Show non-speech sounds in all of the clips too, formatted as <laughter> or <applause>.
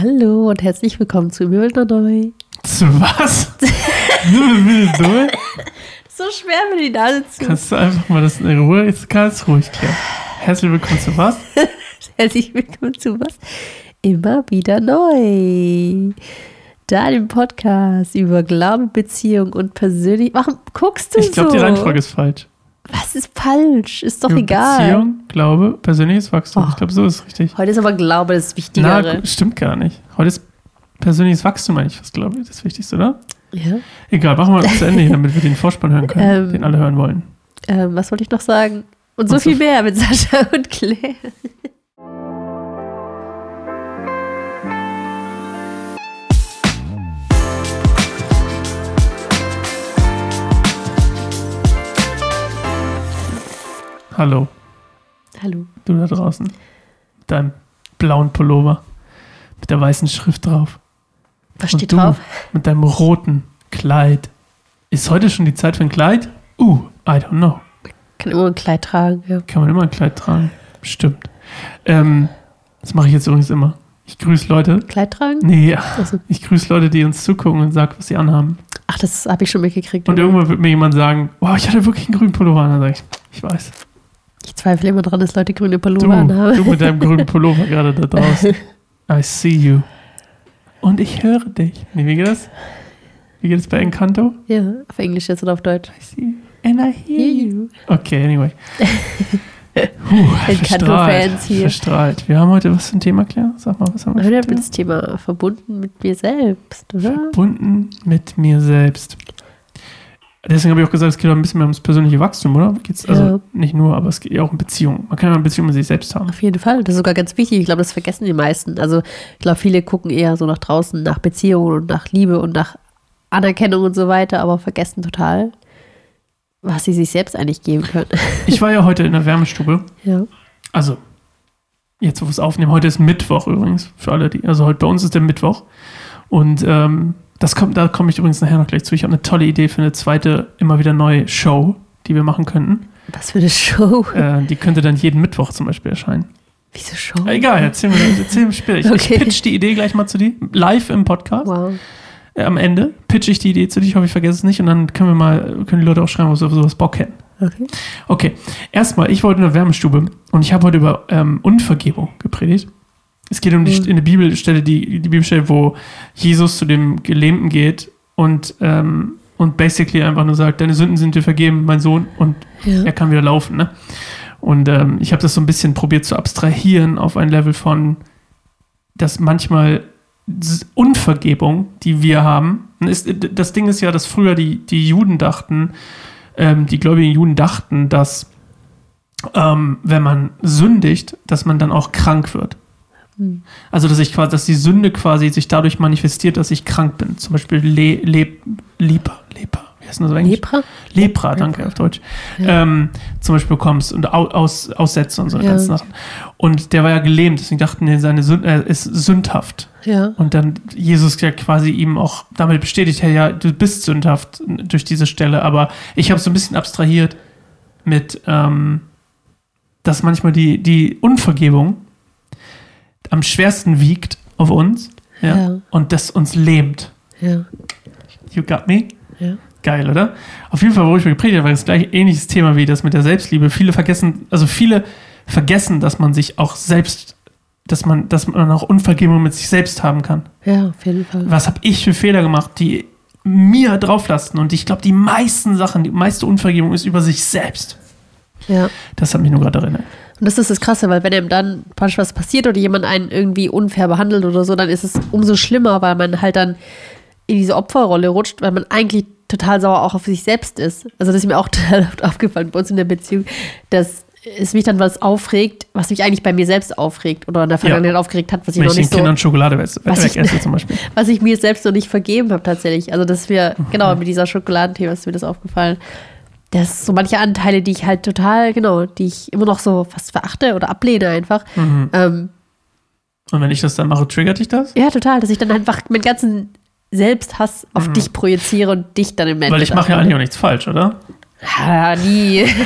Hallo und herzlich willkommen zu Neu. Zu was? <laughs> Null? So schwer mit die Nase zu. Kannst du einfach mal das in Ruhe, jetzt ganz ruhig klären. Herzlich willkommen zu was? <laughs> Herzlich willkommen zu was? Immer wieder neu. Deinem Podcast über Glaube, Beziehung und persönlich. Warum guckst du Ich glaube, so? die Reihenfolge ist falsch. Was ist falsch? Ist doch Über egal. Beziehung, Glaube, persönliches Wachstum. Oh. Ich glaube, so ist es richtig. Heute ist aber Glaube das Na, Wichtigere. gu- stimmt gar nicht. Heute ist persönliches Wachstum eigentlich was, glaube ich, das Wichtigste, oder? ja. Egal, machen wir zu Ende hier, <laughs> damit wir den Vorspann hören können, Ähm. den alle hören wollen. Ähm, was wollte ich noch sagen? Und so Und so viel mehr mit Sascha und Claire. <laughs> Hallo, Hallo. du da draußen. Mit deinem blauen Pullover. Mit der weißen Schrift drauf. Was Und steht drauf? mit deinem roten Kleid. Ist heute schon die Zeit für ein Kleid? Uh, I don't know. Kann immer ein Kleid tragen. Ja. Kann man immer ein Kleid tragen. Stimmt. Ähm, das mache ich jetzt übrigens immer. Ich grüße Leute. Kleid tragen? Nee, Also, <laughs> ich grüße Leute, die uns zugucken und sage, was sie anhaben. ach, das habe ich schon mitgekriegt. Und irgendwann wird mir jemand sagen, wow, ich hatte wirklich einen grünen Pullover an. Dann sage ich, ich weiß. Ich zweifle immer dran, dass Leute grüne Pullover anhaben. du mit deinem grünen Pullover <laughs> gerade da draußen. I see you. Und ich höre dich. Nee, wie geht das? Wie geht es bei Encanto? Ja, auf Englisch jetzt oder auf Deutsch. I see you. And I hear you. Okay, anyway. <laughs> Encanto-Fans hier. Verstrahlt. Wir haben heute was zum Thema, Claire? Sag mal, was haben wir Heute ein haben wir das Thema verbunden mit mir selbst, oder? Verbunden mit mir selbst. Deswegen habe ich auch gesagt, es geht auch ein bisschen mehr ums persönliche Wachstum, oder? Geht's also Ja. nicht nur, aber es geht ja auch um Beziehungen. Man kann ja eine Beziehung mit sich selbst haben. Auf jeden Fall. Das ist sogar ganz wichtig. Ich glaube, das vergessen die meisten. Also, ich glaube, viele gucken eher so nach draußen, nach Beziehungen und nach Liebe und nach Anerkennung und so weiter, aber vergessen total, was sie sich selbst eigentlich geben können. Ich war ja heute in der Wärmestube. ja. Also, jetzt, wo wir es aufnehmen, heute ist Mittwoch übrigens, für alle, die, also heute bei uns ist der Mittwoch. Und ähm, das kommt, da komme ich übrigens nachher noch gleich zu. Ich habe eine tolle Idee für eine zweite, immer wieder neue Show, die wir machen könnten. Was für eine Show. Äh, die könnte dann jeden Mittwoch zum Beispiel erscheinen. Wieso Show? Egal, erzählen wir erzählen wir später. Ich, Okay. ich pitch die Idee gleich mal zu dir, live im Podcast. Wow. Äh, am Ende pitch ich die Idee zu dir, ich hoffe, ich vergesse es nicht. Und dann können wir mal, können die Leute auch schreiben, ob sie auf sowas Bock hätten. Okay. Okay, erstmal, ich war heute in der Wärmestube und ich habe heute über ähm, Unvergebung gepredigt. Es geht um die, Mhm. in der Bibelstelle, die, die Bibelstelle, wo Jesus zu dem Gelähmten geht und, ähm, und basically einfach nur sagt, deine Sünden sind dir vergeben, mein Sohn, und Ja. er kann wieder laufen. Ne? Und ähm, ich habe das so ein bisschen probiert zu abstrahieren auf ein Level von, dass manchmal Unvergebung, die wir haben, ist, das Ding ist ja, dass früher die, die Juden dachten, ähm, die gläubigen Juden dachten, dass ähm, wenn man sündigt, dass man dann auch krank wird. Hm. Also dass ich quasi, dass die Sünde quasi sich dadurch manifestiert, dass ich krank bin. Zum Beispiel Le, Le, Leper, Leper, wie heißt das auf Englisch? Lepra? Lepra, danke auf Deutsch, Ja. ähm, zum Beispiel bekommst und au, aus, Aussätze und so Ja. ganzen Sachen. Und der war ja gelähmt, deswegen dachten die, seine Sünd, er ist sündhaft. Ja. Und dann Jesus ja quasi ihm auch damit bestätigt, hey, ja, du bist sündhaft durch diese Stelle, aber ich habe so ein bisschen abstrahiert mit, ähm, dass manchmal die, die Unvergebung am schwersten wiegt auf uns ja, Ja. und das uns lähmt. Ja. You got me? Ja. Geil, oder? Auf jeden Fall, worüber ich mir gepredigt habe, war das gleich ähnliches Thema wie das mit der Selbstliebe. Viele vergessen, also viele vergessen, dass man sich auch selbst, dass man, dass man auch Unvergebung mit sich selbst haben kann. Ja, auf jeden Fall. Was habe ich für Fehler gemacht, die mir drauflasten? Und ich glaube, die meisten Sachen, die meiste Unvergebung ist über sich selbst. Ja. Das hat mich nur gerade erinnert. Und das ist das Krasse, weil wenn einem dann was passiert oder jemand einen irgendwie unfair behandelt oder so, dann ist es umso schlimmer, weil man halt dann in diese Opferrolle rutscht, weil man eigentlich total sauer auch auf sich selbst ist. Also das ist mir auch <laughs> total oft aufgefallen bei uns in der Beziehung, dass es mich dann was aufregt, was mich eigentlich bei mir selbst aufregt oder in der Vergangenheit aufgeregt hat, was ich Wenn noch ich den nicht so, Kindern Schokolade Was ich- wegesse zum Beispiel. <laughs> was ich mir selbst noch nicht vergeben habe tatsächlich. Also das ist mir, Mhm. genau, mit dieser Schokoladenthema ist mir das aufgefallen. Das so manche Anteile, die ich halt total, genau, die ich immer noch so fast verachte oder ablehne einfach. Mhm. Ähm, Und wenn ich das dann mache, triggert dich das? ja, total, dass ich dann einfach meinen ganzen Selbsthass auf dich projiziere und dich dann im Mhm. Weil ich mache ja eigentlich auch nichts falsch, oder? Ja, nie. <laughs>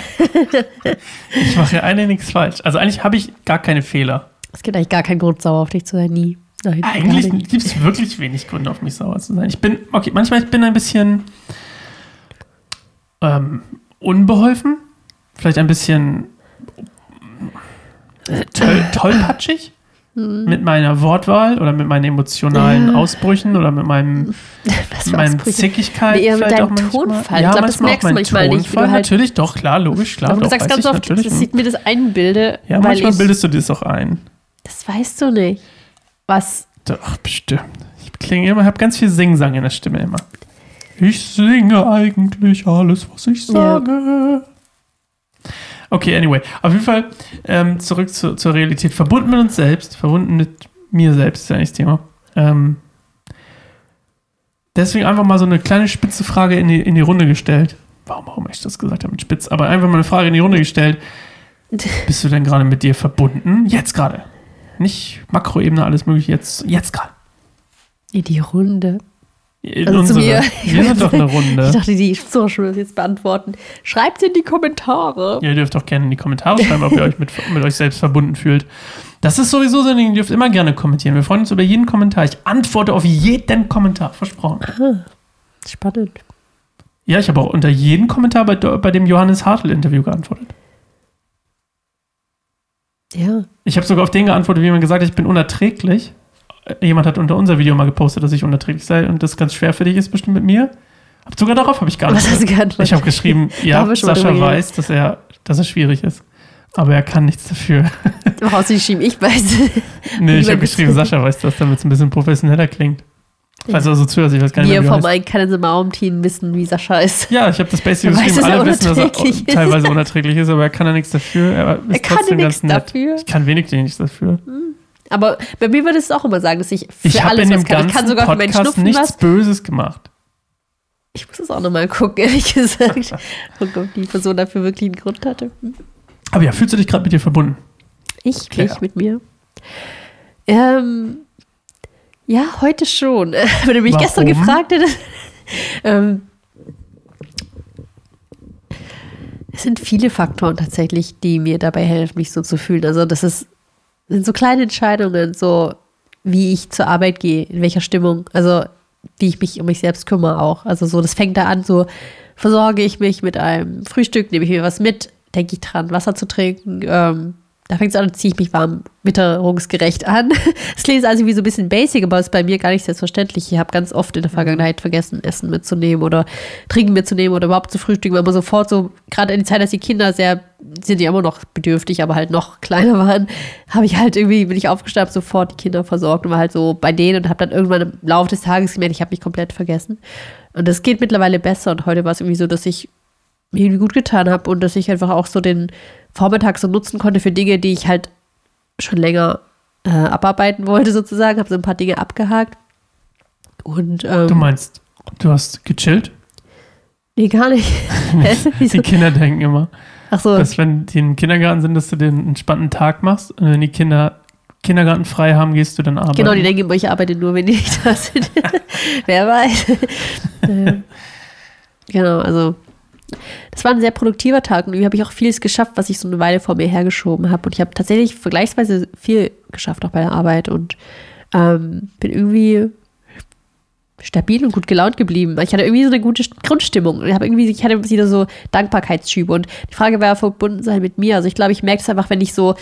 Ich mache ja eigentlich nichts falsch. Also eigentlich habe ich gar keine Fehler. Es gibt eigentlich gar keinen Grund, sauer auf dich zu sein, nie. Nein, Eigentlich gibt es wirklich wenig Gründe, auf mich sauer zu sein. Ich bin, okay, manchmal ich bin ein bisschen ähm, unbeholfen, vielleicht ein bisschen toll, tollpatschig mit meiner Wortwahl oder mit meinen emotionalen. Ausbrüchen oder mit meinem, <laughs> mit meinem Ausbrüche. Zickigkeit. Nee, eher mit deinem. Tonfall. Ich Ja, glaub, das manchmal auch merkst du manchmal nicht, Tonfall. halt- Natürlich, doch, klar, logisch, klar. Aber du doch, sagst ganz ich oft, dass ich mir das einbilde, ja, manchmal ich, bildest du dir das auch ein. das weißt du nicht. Was? Doch, bestimmt. Ich klinge immer, habe ganz viel Singsang in der Stimme immer. Ich singe eigentlich alles, was ich sage. Okay, anyway. Auf jeden Fall ähm, zurück zu, zur Realität. Verbunden mit uns selbst, verbunden mit mir selbst, ist ja eigentlich das Thema. Ähm, deswegen einfach mal so eine kleine spitze Frage in die, in die Runde gestellt. Warum, warum ich das gesagt habe mit spitz? Aber einfach mal eine Frage in die Runde gestellt. <laughs> Bist du denn gerade mit dir verbunden? Jetzt gerade. Nicht Makroebene, alles mögliche, jetzt, jetzt gerade. In die Runde. In Also zu unsere. mir. <laughs> Wir sind doch eine Runde. Ich dachte, die Zuschauer müssen jetzt beantworten. Schreibt in die Kommentare. Ihr dürft auch gerne in die Kommentare schreiben, ob ihr euch mit, mit euch selbst verbunden fühlt. Das ist sowieso so ein Ding, ihr dürft immer gerne kommentieren. Wir freuen uns über jeden Kommentar. Ich antworte auf jeden Kommentar, versprochen. Spannend. Ja, ich habe auch unter jeden Kommentar bei, bei dem Johannes Hartl-Interview geantwortet. Ja. Ich habe sogar auf den geantwortet, wie jemand gesagt hat, ich bin unerträglich. Jemand hat unter unser Video mal gepostet, dass ich unerträglich sei und das ganz schwer für dich ist, bestimmt mit mir. Hab sogar darauf habe ich hast geantwortet. du geantwortet? Ich habe geschrieben, <laughs> ja, Sascha weiß, dass er, dass er schwierig ist. Aber er kann nichts dafür. <laughs> Woraus sie geschrieben? Ich weiß. Nee, ich habe geschrieben. Sascha weiß das, damit es ein bisschen professioneller klingt. Falls er so zuhört, ich weiß gar nicht Wir vom er heißt. einen kennen Maum-Team wissen, wie Sascha ist. Ja, ich habe das Basic weiß, geschrieben. dass er Alle wissen, dass er ist. teilweise unerträglich ist, aber er kann ja nichts dafür. Er, ist Er kann nichts dafür. Ich kann wenig nichts dafür. Aber bei mir würde es auch immer sagen, dass ich für Ich alles was kann. Ich kann sogar für meinen Schnupfen nichts was. Böses gemacht. Ich muss es auch nochmal gucken, <laughs> ehrlich gesagt. Gucken, ob die Person dafür wirklich einen Grund hatte. Aber ja, fühlst du dich gerade mit dir verbunden? Ich, Claire. mich mit mir. Ähm, ja, heute schon. <laughs> Wenn du mich Warum? gestern gefragt hättest. <laughs> ähm, es sind viele Faktoren tatsächlich, die mir dabei helfen, mich so zu fühlen. Also das ist, sind so kleine Entscheidungen, so wie ich zur Arbeit gehe, in welcher Stimmung, also wie ich mich um mich selbst kümmere auch. Also so, das fängt da an, so versorge ich mich mit einem Frühstück, nehme ich mir was mit, denke ich dran, Wasser zu trinken, ähm, da fängt es an, ziehe ich mich warm witterungsgerecht an. <laughs> Es klingt also wie so ein bisschen basic, aber ist bei mir gar nicht selbstverständlich. Ich habe ganz oft in der Vergangenheit vergessen, Essen mitzunehmen oder Trinken mitzunehmen oder überhaupt zu frühstücken, weil man sofort so, gerade in die Zeit, dass die Kinder sehr, sind ja immer noch bedürftig, aber halt noch <laughs> kleiner waren, habe ich halt irgendwie, bin ich aufgestanden, sofort die Kinder versorgt und war halt so bei denen und habe dann irgendwann im Laufe des Tages gemerkt, ich habe mich komplett vergessen. Und das geht mittlerweile besser und heute war es irgendwie so, dass ich mir irgendwie gut getan habe und dass ich einfach auch so den Vormittag so nutzen konnte für Dinge, die ich halt schon länger äh, abarbeiten wollte, <laughs> sozusagen. Habe so ein paar Dinge abgehakt. Und ähm, Du meinst, du hast gechillt? nee, gar nicht. <laughs> <laughs> Die Kinder denken immer, so, dass wenn die im Kindergarten sind, dass du den entspannten Tag machst. Und wenn die Kinder Kindergarten frei haben, gehst du dann arbeiten. genau, die denken immer, ich arbeite nur, wenn die nicht da sind. Wer weiß. Naja. genau, also das war ein sehr produktiver Tag und irgendwie habe ich auch vieles geschafft, was ich so eine Weile vor mir hergeschoben habe. Und ich habe tatsächlich vergleichsweise viel geschafft, auch bei der Arbeit und ähm, bin irgendwie stabil und gut gelaunt geblieben. Ich hatte irgendwie so eine gute Grundstimmung. Ich habe irgendwie, ich hatte wieder so Dankbarkeitsschübe. Und die Frage war verbunden sein mit mir. Also ich glaube, ich merke es einfach, wenn ich so,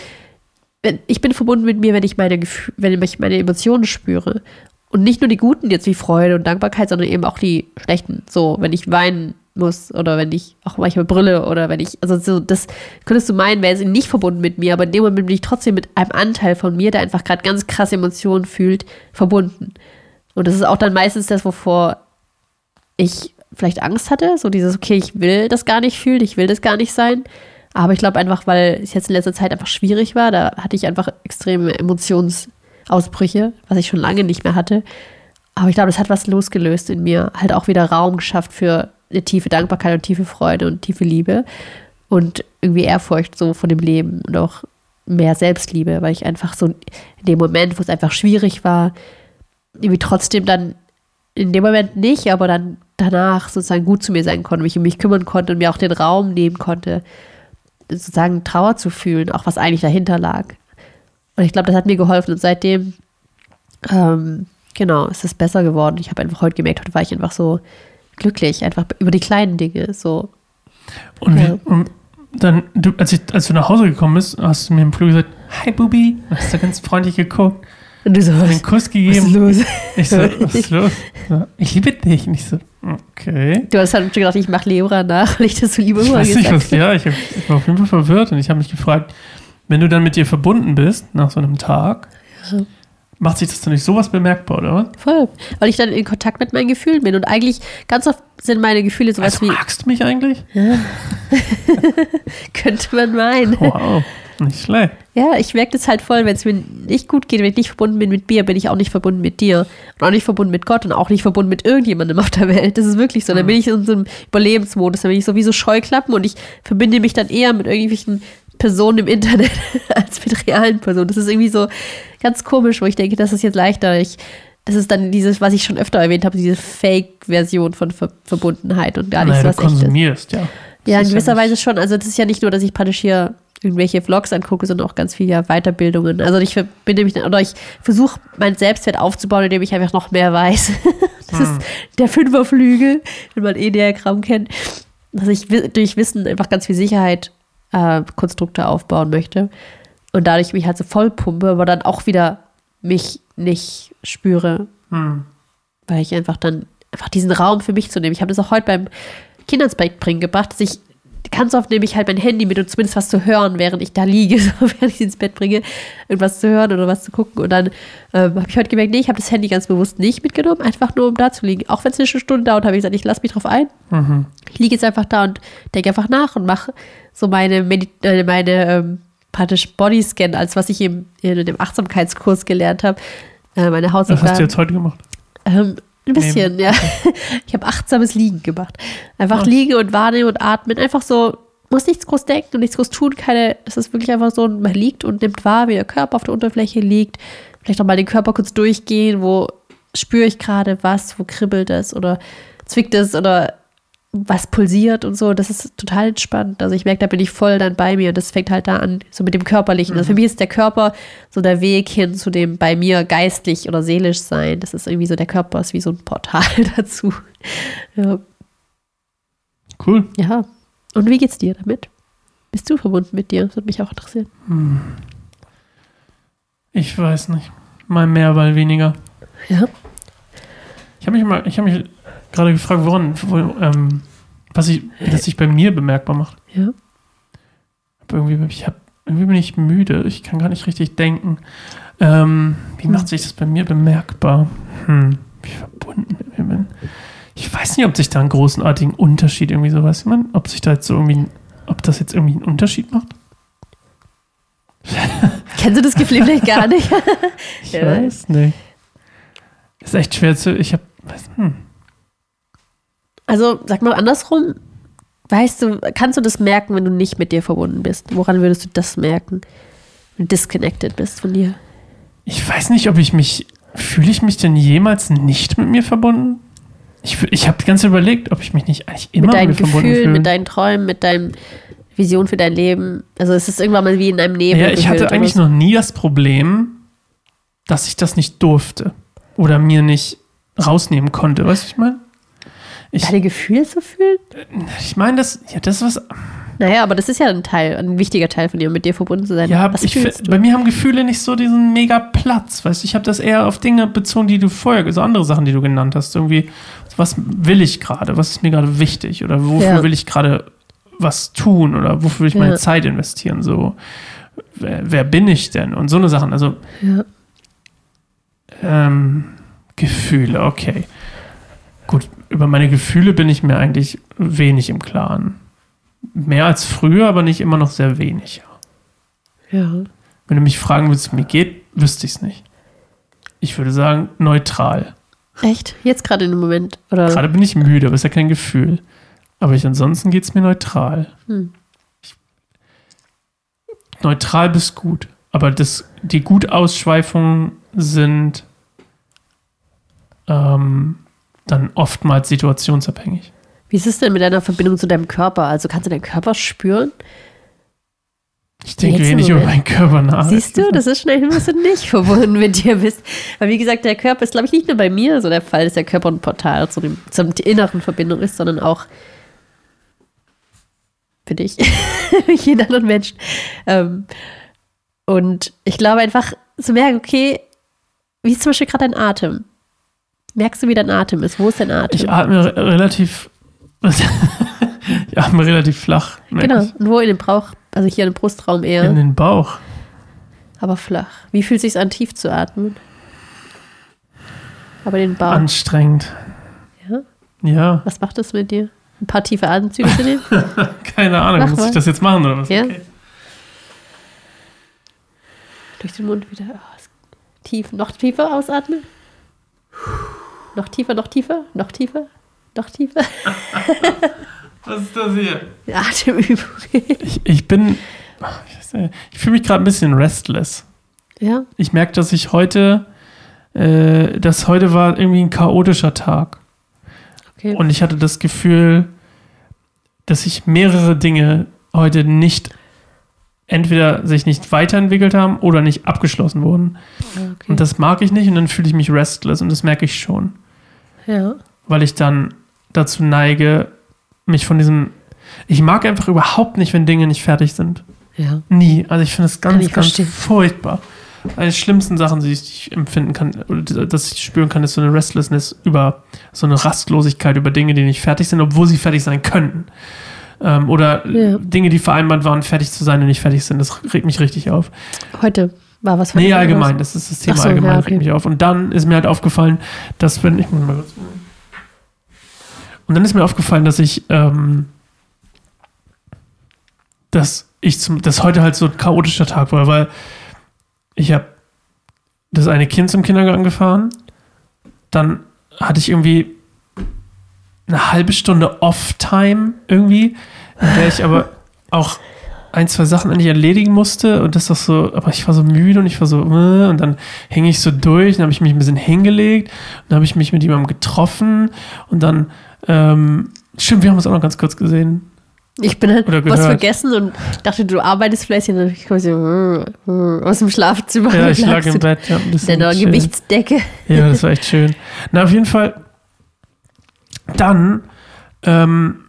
wenn, ich bin verbunden mit mir, wenn ich meine Gefühle, wenn ich meine Emotionen spüre. Und nicht nur die guten jetzt wie Freude und Dankbarkeit, sondern eben auch die schlechten. So, wenn ich weinen muss oder wenn ich auch manchmal brille oder wenn ich, also so, das könntest du meinen, wäre es nicht verbunden mit mir, aber in dem Moment bin ich trotzdem mit einem Anteil von mir, der einfach gerade ganz krasse Emotionen fühlt, verbunden. Und das ist auch dann meistens das, wovor ich vielleicht Angst hatte. So dieses, okay, ich will das gar nicht fühlen, ich will das gar nicht sein. Aber ich glaube einfach, weil es jetzt in letzter Zeit einfach schwierig war, da hatte ich einfach extreme Emotionsausbrüche, was ich schon lange nicht mehr hatte. Aber ich glaube, das hat was losgelöst in mir, halt auch wieder Raum geschafft für eine tiefe Dankbarkeit und tiefe Freude und tiefe Liebe und irgendwie Ehrfurcht so von dem Leben und auch mehr Selbstliebe, weil ich einfach so in dem Moment, wo es einfach schwierig war, irgendwie trotzdem dann in dem Moment nicht, aber dann danach sozusagen gut zu mir sein konnte, mich um mich kümmern konnte und mir auch den Raum nehmen konnte, sozusagen Trauer zu fühlen, auch was eigentlich dahinter lag. Und ich glaube, das hat mir geholfen und seitdem ähm, genau, es ist besser geworden. Ich habe einfach heute gemerkt, heute war ich einfach so glücklich, einfach über die kleinen Dinge. So. Und, Ja. und dann, du, als, ich, als du nach Hause gekommen bist, hast du mir im Flug gesagt, hi Bubi, hast du ganz freundlich geguckt, Und du so, einen Kuss was ist gegeben. los? Ich so, <laughs> was ist los? So, ich liebe dich. Und ich so, okay. Du hast halt schon gedacht, ich mache Leora nach, weil ich das so liebe Ich weiß nicht, was, ja, ich, hab, ich war auf jeden Fall verwirrt und ich habe mich gefragt, wenn du dann mit dir verbunden bist, nach so einem Tag, Ja. macht sich das dann nicht sowas bemerkbar, oder was? Voll. Weil ich dann in Kontakt mit meinen Gefühlen bin. Und eigentlich ganz oft sind meine Gefühle sowas Also wie, magst du mich eigentlich? <laughs> könnte man meinen. Wow, nicht schlecht. Ja, ich merke das halt voll, wenn es mir nicht gut geht, wenn ich nicht verbunden bin mit mir, bin ich auch nicht verbunden mit dir. Und auch nicht verbunden mit Gott und auch nicht verbunden mit irgendjemandem auf der Welt. Das ist wirklich so. Dann bin ich in so einem Überlebensmodus, dann bin ich so wie so Scheuklappen und ich verbinde mich dann eher mit irgendwelchen Personen im Internet <laughs> als mit realen Personen. Das ist irgendwie so ganz komisch, wo ich denke, das ist jetzt leichter. Ich, das ist dann dieses, was ich schon öfter erwähnt habe, diese Fake-Version von Ver Verbundenheit und gar nicht Naja, so du was echtes. konsumierst, ja. Ja, in gewisser nicht- Weise schon. Also das ist ja nicht nur, dass ich praktisch hier irgendwelche Vlogs angucke, sondern auch ganz viele ja, Weiterbildungen. Also ich verbinde mich, oder ich versuche meinen Selbstwert aufzubauen, indem ich einfach noch mehr weiß. <laughs> Das Hm. ist der Fünferflügel, wenn man E-Diagramm kennt. Dass ich durch Wissen einfach ganz viel Sicherheit äh, Konstrukte aufbauen möchte. Und dadurch mich halt so voll pumpe, aber dann auch wieder mich nicht spüre, Hm. weil ich einfach dann einfach diesen Raum für mich zu nehmen. Ich habe das auch heute beim Kinder ins Bett bringen gebracht, dass ich ganz oft nehme ich halt mein Handy mit, um zumindest was zu hören, während ich da liege, <laughs> so, während ich ins Bett bringe, irgendwas zu hören oder was zu gucken. Und dann ähm, habe ich heute gemerkt, nee, ich habe das Handy ganz bewusst nicht mitgenommen, einfach nur um da zu liegen. Auch wenn es eine Stunde dauert, habe ich gesagt, ich lasse mich drauf ein. Mhm. Ich liege jetzt einfach da und denke einfach nach und mache so meine, Medi äh, meine ähm, praktisch Bodyscan, als was ich im, in dem Achtsamkeitskurs gelernt habe. Äh, meine Was hast Hausaufgaben. du jetzt heute gemacht? Ähm, ein bisschen, ja. <laughs> Ich habe achtsames Liegen gemacht. Einfach liegen und wahrnehmen und atmen. Einfach so, muss nichts groß denken und nichts groß tun. Keine, es ist wirklich einfach so, man liegt und nimmt wahr, wie der Körper auf der Unterfläche liegt. Vielleicht auch mal den Körper kurz durchgehen, wo spüre ich gerade was, wo kribbelt es oder zwickt es oder was pulsiert und so. Das ist total entspannt. Also ich merke, da bin ich voll dann bei mir. Das fängt halt da an, so mit dem Körperlichen. Also für mich ist der Körper so der Weg hin zu dem bei mir geistlich oder seelisch sein. Das ist irgendwie so, der Körper ist wie so ein Portal <laughs> dazu. Ja. Cool. ja. Und wie geht's dir damit? Bist du verbunden mit dir? Das würde mich auch interessieren. Ich weiß nicht. Mal mehr, mal weniger. Ja. Ich habe mich mal, ich habe mich gerade gefragt, woran, wo, ähm, was ich, das sich bei mir bemerkbar macht. Ja. Aber irgendwie, ich hab, irgendwie bin ich müde. Ich kann gar nicht richtig denken. Ähm, wie Hm. macht sich das bei mir bemerkbar? Hm, wie verbunden mit mir bin. Ich weiß nicht, ob sich da einen großenartigen Unterschied irgendwie so, weißt du, man, ob sich da jetzt so irgendwie, ob das jetzt irgendwie einen Unterschied macht? <laughs> Kennst du das Gefühl vielleicht gar nicht? Ich Ja. weiß nicht. Ist echt schwer zu, ich habe, hm, Also, sag mal andersrum. Weißt du, kannst du das merken, wenn du nicht mit dir verbunden bist? Woran würdest du das merken? Wenn du disconnected bist von dir? Ich weiß nicht, ob ich mich. Fühle ich mich denn jemals nicht mit mir verbunden? Ich, ich habe die ganze Zeit überlegt, ob ich mich nicht eigentlich immer mit deinen mit mir verbunden Gefühlen, fühle. mit deinen Träumen, mit deinen Visionen für dein Leben. Also es ist irgendwann mal wie in einem Nebel. ja, ich hatte eigentlich noch nie das Problem, dass ich das nicht durfte. Oder mir nicht rausnehmen konnte. Weißt du, was ich meine? So. Ich, Deine Gefühle zu fühlen? ich meine, das, ja, das ist was. Naja, aber das ist ja ein Teil, ein wichtiger Teil von dir, mit dir verbunden zu sein. Ja, ich, bei mir haben Gefühle nicht so diesen mega Platz. Weißt du, ich habe das eher auf Dinge bezogen, die du vorher, so andere Sachen, die du genannt hast. Irgendwie, was will ich gerade? Was ist mir gerade wichtig? Oder wofür Ja. will ich gerade was tun? Oder wofür will ich meine Ja. Zeit investieren? So, wer, wer bin ich denn? Und so eine Sachen. Also, Ja. ähm, Gefühle, okay. Gut, über meine Gefühle bin ich mir eigentlich wenig im Klaren. Mehr als früher, aber nicht immer noch sehr wenig. ja. Wenn du mich fragen würdest, wie es mir geht, wüsste ich es nicht. Ich würde sagen, neutral. Echt? Jetzt gerade in dem Moment? Oder? Gerade bin ich müde, aber ist ja kein Gefühl. Aber ich, ansonsten geht es mir neutral. Hm. Ich, neutral bis gut. Aber das, die Gutausschweifungen sind ähm, dann oftmals situationsabhängig. Wie ist es denn mit deiner Verbindung zu deinem Körper? Also kannst du deinen Körper spüren? Ich denke Jetzt wenig über meinen Körper nach. Siehst du, das ist schnell, dass du nicht verbunden mit dir bist. Weil wie gesagt, der Körper ist, glaube ich, nicht nur bei mir so der Fall, dass der Körper ein Portal zu dem, zur inneren Verbindung ist, sondern auch für dich, <laughs> für jeden anderen Menschen. Ähm, und ich glaube einfach zu merken, okay, wie ist zum Beispiel gerade dein Atem? Merkst du, wie dein Atem ist? Wo ist dein Atem? Ich atme re relativ. <laughs> ich atme relativ flach. genau. ich. Wo in den Bauch, also hier im Brustraum eher, In den Bauch. aber flach. Wie fühlt es sich an, tief zu atmen? Aber den Bauch. Anstrengend. Ja? Ja, Was macht das mit dir? Ein paar tiefe Atemzüge zu nehmen? <laughs> keine Ahnung. Mach Muss mal. ich das jetzt machen oder was? Ja. Okay. Durch den Mund wieder. Oh, tief. Noch tiefer ausatmen. Noch tiefer, noch tiefer, noch tiefer, noch tiefer. <laughs> Was ist das hier? Atemübung. Ich, ich bin. Ich fühle mich gerade ein bisschen restless. ja, Ich merke, dass ich heute. Äh, dass heute war irgendwie ein chaotischer Tag. okay. Und ich hatte das Gefühl, dass sich mehrere Dinge heute nicht entweder sich nicht weiterentwickelt haben oder nicht abgeschlossen wurden. Okay. Und das mag ich nicht und dann fühle ich mich restless und das merke ich schon, ja. weil ich dann dazu neige, mich von diesem ich mag einfach überhaupt nicht, wenn Dinge nicht fertig sind. Ja. Nie. Also ich finde es ganz, ganz verstehen. furchtbar. Eine der schlimmsten Sachen, die ich empfinden kann, oder dass ich spüren kann, ist so eine Restlessness über so eine Rastlosigkeit über Dinge, die nicht fertig sind, obwohl sie fertig sein könnten. Ähm, oder Ja. Dinge, die vereinbart waren, fertig zu sein und nicht fertig sind. Das regt mich richtig auf. Heute war was von Nee, allgemein, das ist das Thema so, allgemein, ja, okay. regt mich auf. Und dann ist mir halt aufgefallen, dass wenn ich. Und dann ist mir aufgefallen, dass ich, ähm, dass ich zum, dass heute halt so ein chaotischer Tag war, weil ich habe das eine Kind zum Kindergarten gefahren, dann hatte ich irgendwie eine halbe Stunde Off-Time irgendwie, in der ich aber auch ein, zwei Sachen eigentlich erledigen musste und das doch so, aber ich war so müde und ich war so, äh, und dann hing ich so durch, dann habe ich mich ein bisschen hingelegt, dann habe ich mich mit jemandem getroffen und dann, ähm, stimmt, wir haben uns auch noch ganz kurz gesehen. Ich bin halt was vergessen und dachte, du arbeitest vielleicht und dann ich komm so äh, aus dem Schlafzimmer. Ja, ich <laughs> lag im Bett, ja, bisschen deiner chillen. Gewichtsdecke. Ja, das war echt schön. Na, auf jeden Fall, dann, ähm,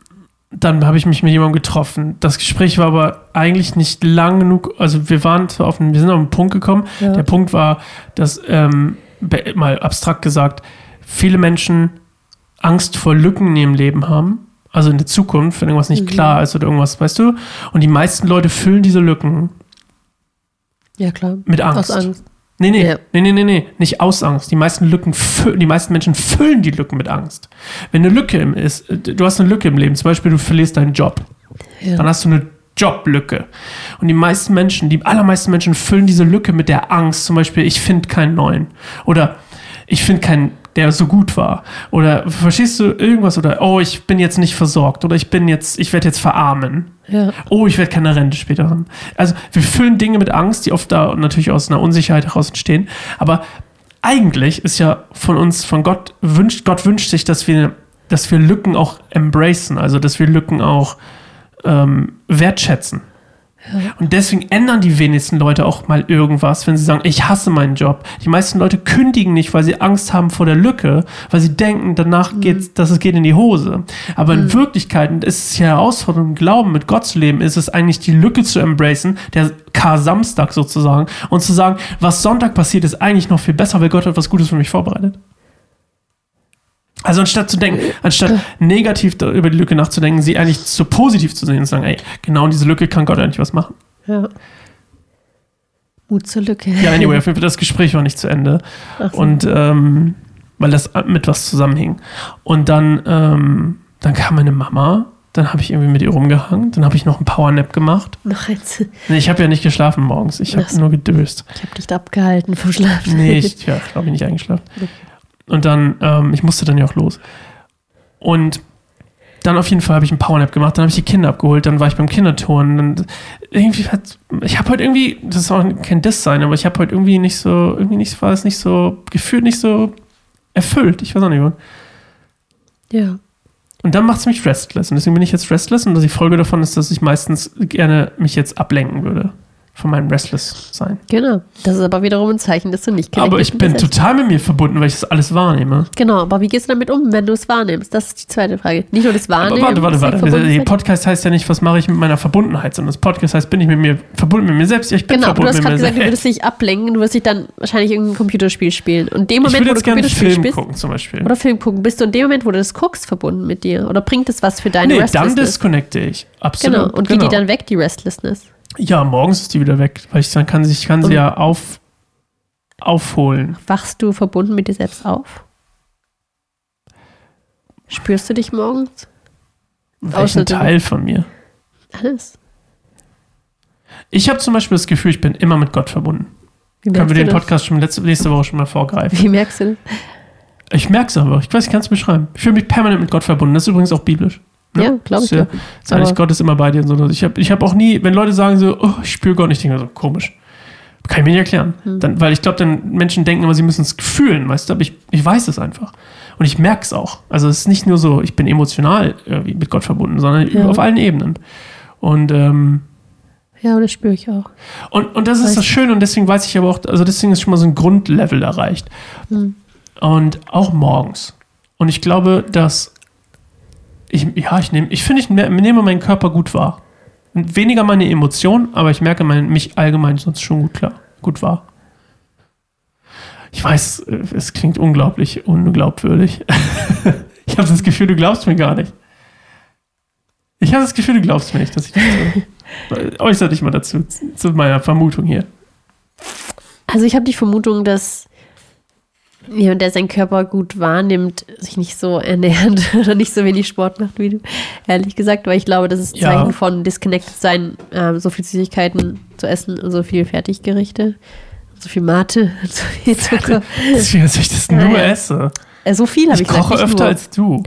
dann habe ich mich mit jemandem getroffen. Das Gespräch war aber eigentlich nicht lang genug. Also wir waren zwar auf einen, wir sind auf einen Punkt gekommen. Ja. Der Punkt war, dass, ähm, mal abstrakt gesagt, viele Menschen Angst vor Lücken in ihrem Leben haben. Also in der Zukunft, wenn irgendwas nicht Mhm. klar ist oder irgendwas, weißt du? Und die meisten Leute füllen diese Lücken Ja, klar. mit Angst. Aus Angst. Nee, nee, Ja. nee, nee, nee, nee, nicht aus Angst. Die meisten Lücken, die meisten Menschen füllen die Lücken mit Angst. Wenn eine Lücke im ist, äh, du hast eine Lücke im Leben, zum Beispiel du verlierst deinen Job, Ja. dann hast du eine Joblücke. Und die meisten Menschen, die allermeisten Menschen füllen diese Lücke mit der Angst, zum Beispiel, ich finde keinen neuen. Oder ich finde keinen, der so gut war. Oder verstehst du irgendwas? Oder oh, ich bin jetzt nicht versorgt. Oder ich bin jetzt, ich werde jetzt verarmen. Ja. Oh, ich werde keine Rente später haben. Also wir füllen Dinge mit Angst, die oft da natürlich aus einer Unsicherheit heraus entstehen. Aber eigentlich ist ja von uns, von Gott wünscht, Gott wünscht sich, dass wir, dass wir Lücken auch embracen, also dass wir Lücken auch ähm, wertschätzen. Und deswegen ändern die wenigsten Leute auch mal irgendwas, wenn sie sagen, ich hasse meinen Job. Die meisten Leute kündigen nicht, weil sie Angst haben vor der Lücke, weil sie denken, danach geht, dass es geht in die Hose. Aber in Wirklichkeit ist es ja Herausforderung, Glauben mit Gott zu leben, ist es eigentlich die Lücke zu embracen, der Kar-Samstag sozusagen, und zu sagen, was Sonntag passiert, ist eigentlich noch viel besser, weil Gott hat was Gutes für mich vorbereitet. Also anstatt zu denken, anstatt negativ über die Lücke nachzudenken, sie eigentlich so positiv zu sehen und zu sagen, ey, genau in diese Lücke kann Gott eigentlich was machen. ja. Mut zur Lücke. Ja, anyway, auf <laughs> jeden Fall, das Gespräch war nicht zu Ende. Ach so. Und ähm, weil das mit was zusammenhing. Und dann, ähm, dann kam meine Mama, dann habe ich irgendwie mit ihr rumgehangen, dann habe ich noch einen Powernap gemacht. Noch eins. Nee, ich habe ja nicht geschlafen morgens, ich habe nur gedöst. Ich habe dich abgehalten vom Schlafen. Nee, ich <laughs> ja, glaube ich nicht eingeschlafen. Und dann, ähm, ich musste dann ja auch los. Und dann auf jeden Fall habe ich einen Powernap gemacht, dann habe ich die Kinder abgeholt, dann war ich beim Kinderturnen. Und irgendwie hat, ich habe heute irgendwie, das soll kein Diss sein, aber ich habe heute irgendwie nicht so, irgendwie nicht, war es nicht so, gefühlt nicht so erfüllt. Ich weiß auch nicht. warum. Ja. Und dann macht es mich restless. Und deswegen bin ich jetzt restless und die Folge davon ist, dass ich meistens gerne mich jetzt ablenken würde von meinem Restless-Sein. Genau. Das ist aber wiederum ein Zeichen, dass du nicht Aber ich bin total mit mir verbunden, weil ich das alles wahrnehme. Genau, aber wie gehst du damit um, wenn du es wahrnimmst? Das ist die zweite Frage. Nicht nur das Aber Wahrnehmen. warte, warte, warte. verbunden Der. Podcast heißt ja nicht, was mache ich mit meiner Verbundenheit, sondern das Podcast heißt, bin ich mit mir verbunden mit mir selbst? Ja, ich bin Genau, aber du verbunden hast gerade gesagt, du selbst. würdest dich ablenken, du wirst dich dann wahrscheinlich irgendein Computerspiel spielen. Und in dem Ich Moment, würde wo du Computerspiel Film spielst, gucken, zum Beispiel. oder Film gucken, bist du in dem Moment, wo du das guckst, verbunden mit dir? Oder bringt es was für deine Nee, dann Restlessness? disconnecte ich. Absolut. Genau, und geht die dann weg, die Restlessness? Ja, morgens ist die wieder weg, weil ich dann kann, ich kann sie ja auf, aufholen. Wachst du verbunden mit dir selbst auf? Spürst du dich morgens? Welchen Teil von mir? Alles. Ich habe zum Beispiel das Gefühl, ich bin immer mit Gott verbunden. Können wir den das? Podcast schon letzte, nächste Woche schon mal vorgreifen? Wie merkst du das? Ich merke es aber. Ich weiß, ich kann es beschreiben. Ich fühle mich permanent mit Gott verbunden. Das ist übrigens auch biblisch. Ne? Ja, glaube ich. Ja-. Ist eigentlich Gott ist immer bei dir und so. Ich habe ich hab auch nie, wenn Leute sagen so, oh, ich spüre Gott nicht, ich denke so, komisch. Kann ich mir nicht erklären. Hm. Dann, weil ich glaube, dann Menschen denken immer, sie müssen es fühlen, weißt du, aber ich, ich weiß es einfach. Und ich merke es auch. Also es ist nicht nur so, ich bin emotional irgendwie mit Gott verbunden, sondern Ja. auf allen Ebenen. Und, ähm, Ja, das spüre ich auch. und, und das ist Weiß das Schöne und deswegen weiß ich aber auch, also deswegen ist schon mal so ein Grundlevel erreicht. Hm. Und auch morgens. Und ich glaube, dass ich, ja, ich nehme, ich finde, ich ne- nehme meinen Körper gut wahr. Weniger meine Emotionen, aber ich merke mein, mich allgemein sonst schon gut klar, gut wahr. Ich weiß, äh, es klingt unglaublich unglaubwürdig. <laughs> ich habe das Gefühl, du glaubst mir gar nicht. Ich habe das Gefühl, du glaubst mir nicht, dass ich das so. <laughs> Äußere dich mal dazu, zu meiner Vermutung hier. Also ich habe die Vermutung, dass jemand, der seinen Körper gut wahrnimmt, sich nicht so ernährt <laughs> oder nicht so wenig Sport macht wie du, ehrlich gesagt. Weil ich glaube, das ist ein Ja. Zeichen von disconnected sein, ähm, so viel Süßigkeiten zu essen und so viel Fertiggerichte, so viel Mate, <laughs> so viel Zucker. Deswegen, dass ich das Ja, nur ja. esse. Äh, so viel habe Ich ich koche öfter nur. als du.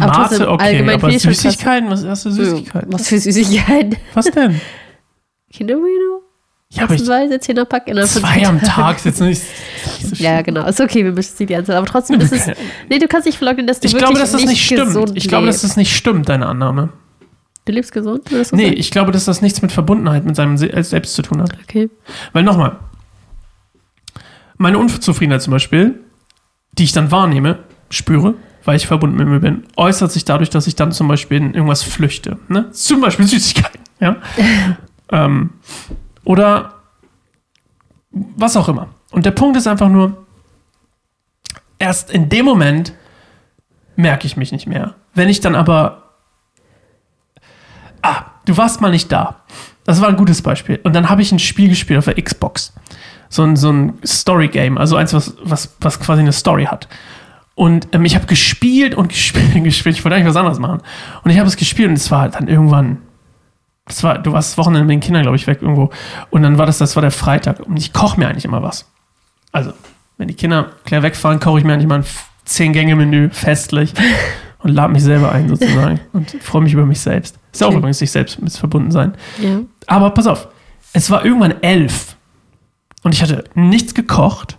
Aber Mate, okay, allgemein aber. Süßigkeiten, was hast du Süßigkeiten? Was für Süßigkeiten? Was denn? <laughs> Kindermenu? Ja, aber ich, Massenweise, Zehnerpack innerhalb zwei am. Tag ist jetzt nicht, so <laughs> Ja, genau. Ist okay, wir müssen sie die Anzahl. Aber trotzdem ist es. Nee, du kannst nicht verleugnen, dass du Ich wirklich glaube, dass das nicht stimmt. Ich glaube, dass das nicht stimmt, deine Annahme. Du lebst gesund? Du Nee, ich glaube, dass das nichts mit Verbundenheit mit seinem Se- Selbst zu tun hat. Okay. Weil nochmal, meine Unzufriedenheit zum Beispiel, die ich dann wahrnehme, spüre, weil ich verbunden mit mir bin, äußert sich dadurch, dass ich dann zum Beispiel in irgendwas flüchte. Ne? Zum Beispiel Süßigkeiten. Ja? <laughs> ähm, oder was auch immer. Und der Punkt ist einfach nur, erst in dem Moment merke ich mich nicht mehr. Wenn ich dann aber ah, du warst mal nicht da. Das war ein gutes Beispiel. Und dann habe ich ein Spiel gespielt auf der Xbox. So ein, so ein Story-Game, also eins, was, was, was quasi eine Story hat. Und ähm, ich habe gespielt und <laughs> gespielt und gespielt. Ich wollte eigentlich was anderes machen. Und ich habe es gespielt und es war dann irgendwann. Das war, du warst das Wochenende mit den Kindern, glaube ich, weg irgendwo. Und dann war das, das war der Freitag. Und ich koche mir eigentlich immer was. Also, wenn die Kinder klar wegfahren, koche ich mir eigentlich mal ein Zehn-Gänge-Menü festlich <laughs> und lade mich selber ein sozusagen <laughs> und freue mich über mich selbst. Ist auch Okay. übrigens sich selbst mit verbunden sein. Ja. Aber pass auf, es war irgendwann elf und ich hatte nichts gekocht,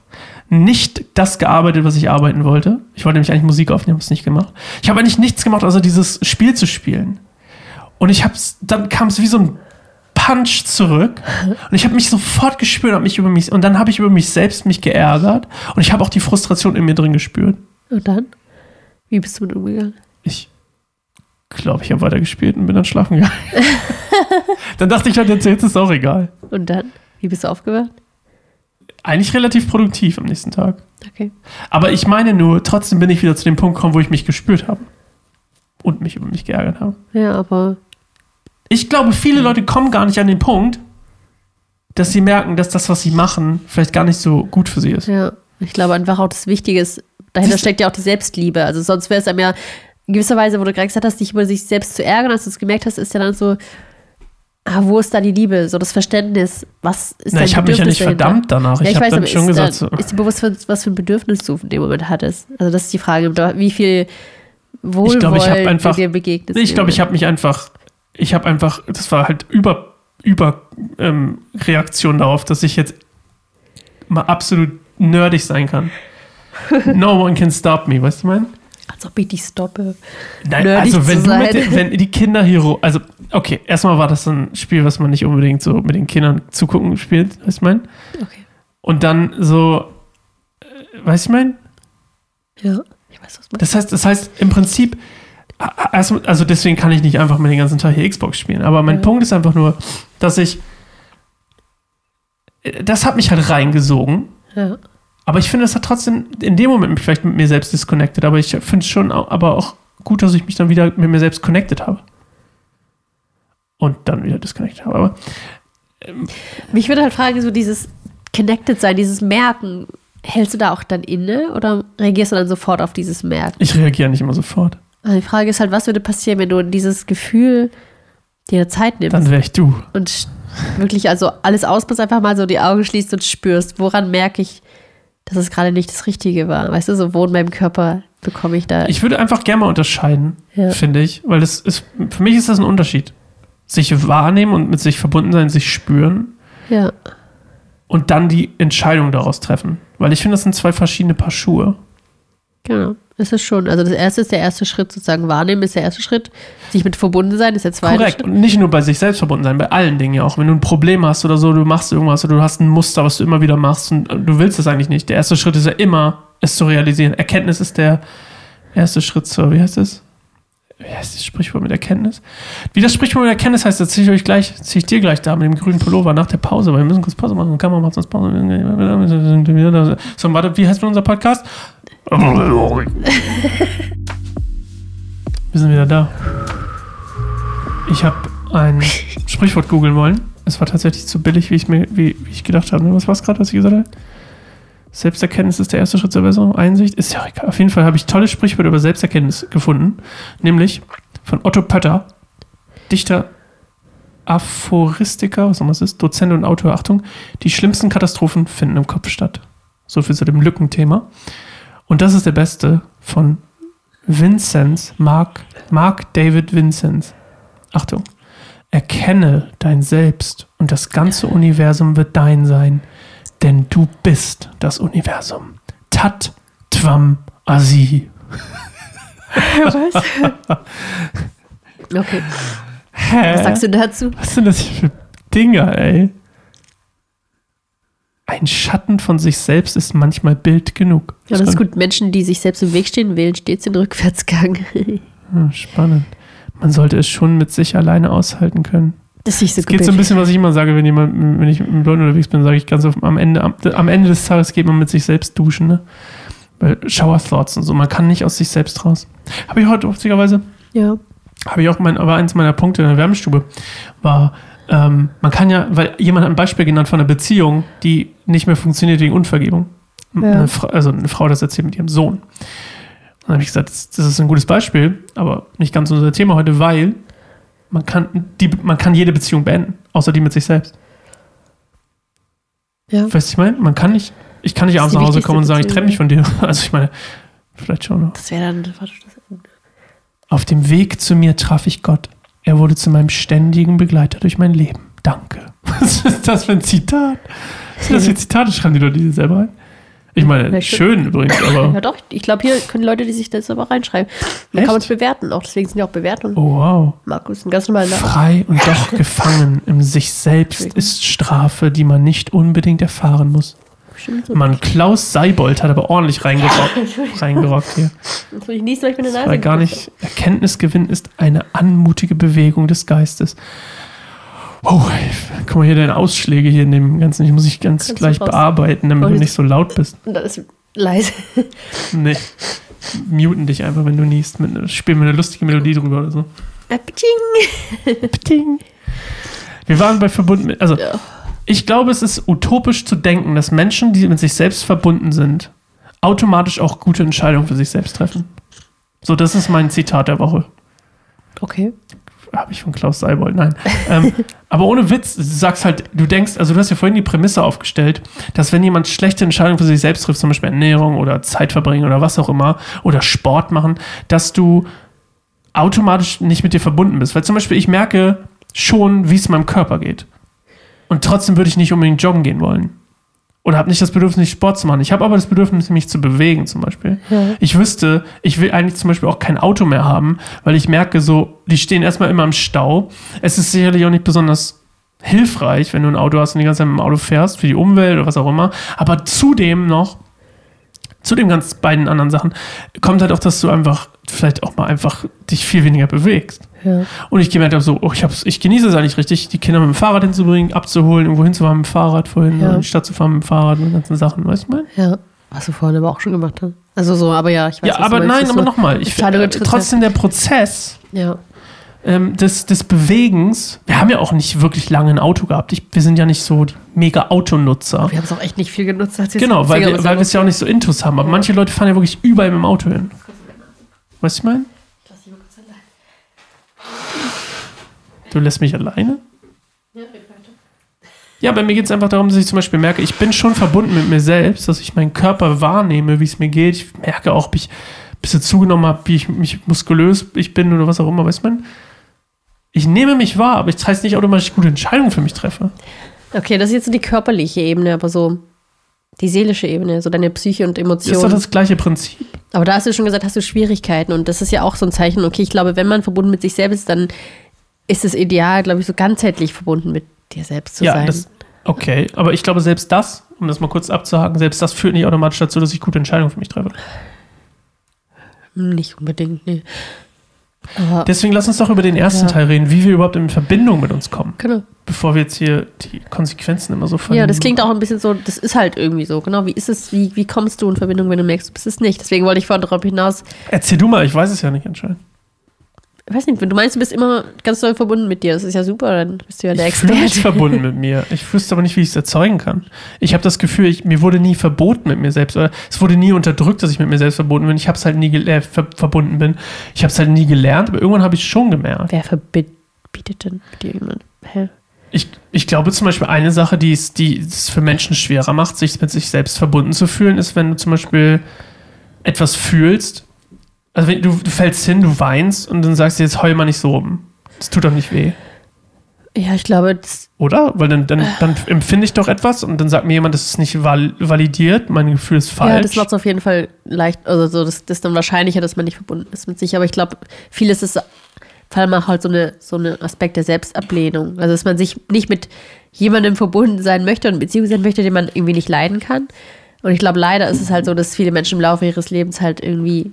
nicht das gearbeitet, was ich arbeiten wollte. Ich wollte nämlich eigentlich Musik aufnehmen, habe es nicht gemacht. Ich habe eigentlich nichts gemacht, außer dieses Spiel zu spielen. Und ich hab's, dann kam es wie so ein Punch zurück und ich habe mich sofort gespürt, hab mich über mich und dann habe ich über mich selbst mich geärgert und ich habe auch die Frustration in mir drin gespürt. Und dann? Wie bist du mit umgegangen? Ich glaube, ich habe weitergespielt und bin dann schlafen gegangen. <laughs> dann dachte ich halt, jetzt ist es auch egal. Und dann? Wie bist du aufgewacht? Eigentlich relativ produktiv am nächsten Tag. Okay. Aber ich meine nur, trotzdem bin ich wieder zu dem Punkt gekommen, wo ich mich gespürt habe. Und mich über mich geärgert habe. Ja, aber Ich glaube, viele Leute kommen gar nicht an den Punkt, dass sie merken, dass das, was sie machen, vielleicht gar nicht so gut für sie ist. ja, ich glaube einfach auch das Wichtige ist, dahinter du- steckt ja auch die Selbstliebe. Also sonst wäre es einem ja in gewisser Weise, wo du gerade gesagt hast, dich über sich selbst zu ärgern, als du es gemerkt hast, ist ja dann so, ah, wo ist da die Liebe? So das Verständnis, was ist Na, dein ich habe mich ja nicht dahinter? verdammt danach. Ja, ich ich habe weiß, dann schon ist, gesagt, da, so, ist dir bewusst, was für ein Bedürfnis du in dem Moment hattest? Also das ist die Frage, wie viel Wohlwollen Ich glaube, ich einfach- dir begegnest. Nee, ich glaube, ich habe mich einfach, ich habe einfach, das war halt über, über ähm, Reaktion darauf, dass ich jetzt mal absolut nerdig sein kann. <laughs> No one can stop me, weißt du mein? Als ob ich die stoppe. Nein, nerdig also wenn du mit wenn die Kinder hier, also okay, erstmal war das ein Spiel, was man nicht unbedingt so mit den Kindern zugucken spielt, weißt du mein? Okay. Und dann so, äh, weißt du mein? Ja. Ich weiß, was man. Das heißt, das heißt im Prinzip, a- erst- also deswegen kann ich nicht einfach mit den ganzen Tag hier Xbox spielen. Aber mein Ja. Punkt ist einfach nur, dass ich, das hat mich halt reingesogen. Ja. Aber ich finde, es hat trotzdem in dem Moment mich vielleicht mit mir selbst disconnected. Aber ich finde es schon aber auch gut, dass ich mich dann wieder mit mir selbst connected habe. Und dann wieder disconnected habe. Aber Mich würde halt fragen, so dieses Connected sein, dieses Merken, hältst du da auch dann inne oder reagierst du dann sofort auf dieses Merken? ich reagiere nicht immer sofort. Also die Frage ist halt, was würde passieren, wenn du dieses Gefühl dir Zeit nimmst Dann wäre ich du. und wirklich also alles ausbist, einfach mal so die Augen schließt und spürst, woran merke ich, dass es gerade nicht das Richtige war. Weißt du, so wo in meinem Körper bekomme ich da. Ich würde einfach gerne mal unterscheiden, Ja. finde ich. Weil das ist, für mich ist das ein Unterschied. Sich wahrnehmen und mit sich verbunden sein, sich spüren ja, und dann die Entscheidung daraus treffen. Weil ich finde, das sind zwei verschiedene Paar Schuhe. genau. Das ist schon. Also das erste ist der erste Schritt, sozusagen wahrnehmen ist der erste Schritt. Sich mit verbunden sein ist der zweite Korrekt. Schritt. Und nicht nur bei sich selbst verbunden sein, bei allen Dingen ja auch. Wenn du ein Problem hast oder so, du machst irgendwas oder du hast ein Muster, was du immer wieder machst und du willst das eigentlich nicht. Der erste Schritt ist ja immer, es zu realisieren. Erkenntnis ist der erste Schritt zur, wie heißt es? Wie heißt das Sprichwort mit Erkenntnis? Wie das Sprichwort mit Erkenntnis heißt, das ziehe ich euch gleich, ziehe ich dir gleich da mit dem grünen Pullover nach der Pause, weil wir müssen kurz Pause machen. Kamera macht uns Pause. So, warte, wie heißt unser Podcast? Wir sind wieder da. Ich habe ein <laughs> Sprichwort googeln wollen. Es war tatsächlich zu billig, wie ich, mir, wie, wie ich gedacht habe. Was war es gerade, was ich gesagt habe? Selbsterkenntnis ist der erste Schritt zur Besserung. Einsicht ist ja egal. Auf jeden Fall habe ich tolle Sprichwörter über Selbsterkenntnis gefunden. Nämlich von Otto Pötter, Dichter, Aphoristiker, was auch immer es ist, Dozent und Autor. Achtung, die schlimmsten Katastrophen finden im Kopf statt. So viel zu dem Lückenthema. Und das ist der beste von Vincenz, Mark, Mark David Vincenz. Achtung. Erkenne dein Selbst und das ganze Universum wird dein sein, denn du bist das Universum. Tat Tvam Asi. <laughs> Was? <laughs> okay. Hä? Was sagst du dazu? Was sind das für Dinger, ey? Ein Schatten von sich selbst ist manchmal Bild genug. Ja, das ist gut. Menschen, die sich selbst im Weg stehen, wählen stets den Rückwärtsgang. <laughs> Hm, Spannend. Man sollte es schon mit sich alleine aushalten können. Das ist nicht so Es geht so ein bisschen, was ich immer sage, wenn jemand, wenn ich mit Leuten unterwegs bin, sage ich ganz oft, am Ende, am, am Ende des Tages geht man mit sich selbst duschen, ne? Weil Shower Thoughts und so, man kann nicht aus sich selbst raus. Habe ich heute lustigerweise, Ja. habe ich auch mein, war eins meiner Punkte in der Wärmestube, war, ähm, man kann ja, weil jemand hat ein Beispiel genannt von einer Beziehung, die nicht mehr funktioniert wegen Unvergebung. Ja. Eine also eine Frau das erzählt mit ihrem Sohn. dann habe ich gesagt, das, das ist ein gutes Beispiel, aber nicht ganz unser Thema heute, weil man kann, die, man kann jede Beziehung beenden, außer die mit sich selbst. Ja. Weißt du, ich meine? Man kann nicht, ich kann nicht abends nach Hause kommen und sagen, ich trenne Beziehung, mich von dir. <laughs> Also ich meine, vielleicht schon noch. Das wäre dann. warte, das- Auf dem Weg zu mir traf ich Gott. Er wurde zu meinem ständigen Begleiter durch mein Leben. Danke. <laughs> Was ist das für ein Zitat? Was sind das für Zitate? Schreiben die Leute diese selber rein? Ich meine, Ja, schön übrigens, Ja, aber. doch. Ich glaube, hier können Leute, die sich das aber reinschreiben. Da Echt? kann man es bewerten. Auch deswegen sind ja auch Bewertungen. Oh, wow. Markus, ein ganz normaler. Frei und doch gefangen im sich selbst ist Strafe, die man nicht unbedingt erfahren muss. Bestimmt so. Mann, Klaus Seibold hat aber ordentlich reingerockt, <laughs> reingerockt hier. Jetzt will ich niesen, weil ich meine Nase. Weil gar nicht, Erkenntnisgewinn ist eine anmutige Bewegung des Geistes. Oh, guck mal hier deine Ausschläge hier in dem Ganzen. Ich muss ich ganz Kannst gleich bearbeiten, damit Oh, du nicht so laut bist. <laughs> Und dann ist leise. Nee. Muten dich einfach, wenn du niest. Mit, spiel mir eine lustige Melodie drüber oder so. Ptsching. Ding. Wir waren bei verbunden mit, also Ja. Ich glaube, es ist utopisch zu denken, dass Menschen, die mit sich selbst verbunden sind, automatisch auch gute Entscheidungen für sich selbst treffen. So, das ist mein Zitat der Woche. Okay. Habe ich von Klaus Seibold, nein. ähm, <laughs> aber ohne Witz, du sagst halt, du denkst, also du hast ja vorhin die Prämisse aufgestellt, dass wenn jemand schlechte Entscheidungen für sich selbst trifft, zum Beispiel Ernährung oder Zeit verbringen oder was auch immer, oder Sport machen, dass du automatisch nicht mit dir verbunden bist. Weil zum Beispiel ich merke schon, wie es meinem Körper geht. Und trotzdem würde ich nicht unbedingt joggen gehen wollen. Oder habe nicht das Bedürfnis, Sport zu machen. Ich habe aber das Bedürfnis, mich zu bewegen zum Beispiel. Ja. Ich wüsste, ich will eigentlich zum Beispiel auch kein Auto mehr haben, weil ich merke so, die stehen erstmal immer im Stau. Es ist sicherlich auch nicht besonders hilfreich, wenn du ein Auto hast und die ganze Zeit mit dem Auto fährst, für die Umwelt oder was auch immer. Aber zudem noch, zu den ganz beiden anderen Sachen, kommt halt auch, dass du einfach vielleicht auch mal einfach dich viel weniger bewegst. Ja. Und ich gemerkt habe so, oh, ich, hab's, ich genieße es eigentlich richtig, die Kinder mit dem Fahrrad hinzubringen, abzuholen, irgendwo hinzufahren mit dem Fahrrad, vorhin Ja. in die Stadt zu fahren mit dem Fahrrad und ganzen Sachen, weißt du mal? Ja. Was du vorhin aber auch schon gemacht hast. Also so, aber ja, ich weiß Ja, aber nein, aber du nochmal, ich kleine äh, trotzdem der Prozess Ja. ähm, des, des Bewegens, wir haben ja auch nicht wirklich lange ein Auto gehabt. Ich, wir sind ja nicht so die mega Autonutzer. Wir haben es auch echt nicht viel genutzt, als wir Genau, weil wir es ja auch nicht so intus haben. Aber manche Leute fahren ja wirklich überall mit dem Auto hin. Weißt du, ich meine? Du lässt mich alleine? Ja, bei mir geht es einfach darum, dass ich zum Beispiel merke, ich bin schon verbunden mit mir selbst, dass ich meinen Körper wahrnehme, wie es mir geht. Ich merke auch, ob ich ein bisschen zugenommen habe, wie ich mich muskulös ich bin oder was auch immer. Weißt du, man? Ich nehme mich wahr, aber das heißt nicht automatisch gute Entscheidungen für mich treffe. Okay, das ist jetzt so die körperliche Ebene, aber so die seelische Ebene, so deine Psyche und Das ist doch Emotionen. das gleiche Prinzip. Aber da hast du schon gesagt, hast du Schwierigkeiten und das ist ja auch so ein Zeichen, okay, ich glaube, wenn man verbunden mit sich selbst ist, dann ist es ideal, glaube ich, so ganzheitlich verbunden mit dir selbst zu ja, sein. das, okay. Aber ich glaube, selbst das, um das mal kurz abzuhaken, selbst das führt nicht automatisch dazu, dass ich gute Entscheidungen für mich treffe. Nicht unbedingt, nee. Aber, Deswegen lass uns doch über den ersten Ja. Teil reden, wie wir überhaupt in Verbindung mit uns kommen, genau. bevor wir jetzt hier die Konsequenzen immer so vernehmen. Ja, das klingt auch ein bisschen so, das ist halt irgendwie so, genau. Wie ist es, wie, wie kommst du in Verbindung, wenn du merkst, du bist es nicht? Deswegen wollte ich vorhin darauf hinaus, Erzähl du mal, ich weiß es ja nicht anscheinend. Ich weiß nicht, wenn du meinst, du bist immer ganz doll verbunden mit dir, das ist ja super, dann bist du ja der Ich fühle mich Experte. verbunden mit mir. Ich wüsste aber nicht, wie ich es erzeugen kann. Ich habe das Gefühl, ich, mir wurde nie verboten mit mir selbst. Oder es wurde nie unterdrückt, dass ich mit mir selbst verbunden bin. Ich habe es halt nie äh, ver verbunden bin. Ich habe es halt nie gelernt, aber irgendwann habe ich es schon gemerkt. Wer verbietet denn mit dir jemand? Hä? Ich, ich glaube zum Beispiel, eine Sache, die es, die es für Menschen schwerer macht, sich mit sich selbst verbunden zu fühlen, ist, wenn du zum Beispiel etwas fühlst. Also wenn du, du fällst hin, du weinst und dann sagst du, jetzt heul mal nicht so rum. Das tut doch nicht weh. Ja, ich glaube, das, Oder? Weil dann, dann, dann empfinde ich doch etwas und dann sagt mir jemand, das ist nicht val validiert, mein Gefühl ist falsch. ja, das macht es auf jeden Fall leicht, also so, das, das ist dann wahrscheinlicher, dass man nicht verbunden ist mit sich. Aber ich glaube, vieles ist vor allem auch halt so eine, so eine Aspekt der Selbstablehnung. Also, dass man sich nicht mit jemandem verbunden sein möchte und Beziehung sein möchte, den man irgendwie nicht leiden kann. Und ich glaube, leider ist es halt so, dass viele Menschen im Laufe ihres Lebens halt irgendwie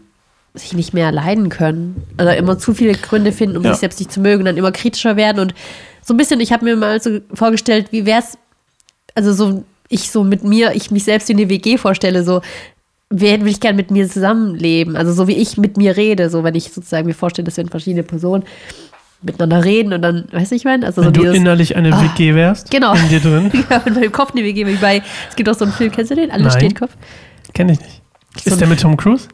sich nicht mehr leiden können. Oder immer zu viele Gründe finden, um Ja. sich selbst nicht zu mögen, dann immer kritischer werden. Und so ein bisschen, ich habe mir mal so vorgestellt, wie wäre es, also so, ich so mit mir, ich mich selbst in die WG vorstelle, so, wer will ich gerne mit mir zusammenleben? Also so wie ich mit mir rede, so wenn ich sozusagen mir vorstelle, dass wir verschiedene Personen miteinander reden und dann, weißt du, ich meine? Also so wenn du dieses, innerlich eine Ah, WG wärst, genau. in dir drin. <laughs> ja, in meinem Kopf eine WG, wie bei, es gibt auch so einen Film, kennst du den? Alle Nein. steht Kopf. Kenne ich nicht. So Ist der mit Tom Cruise?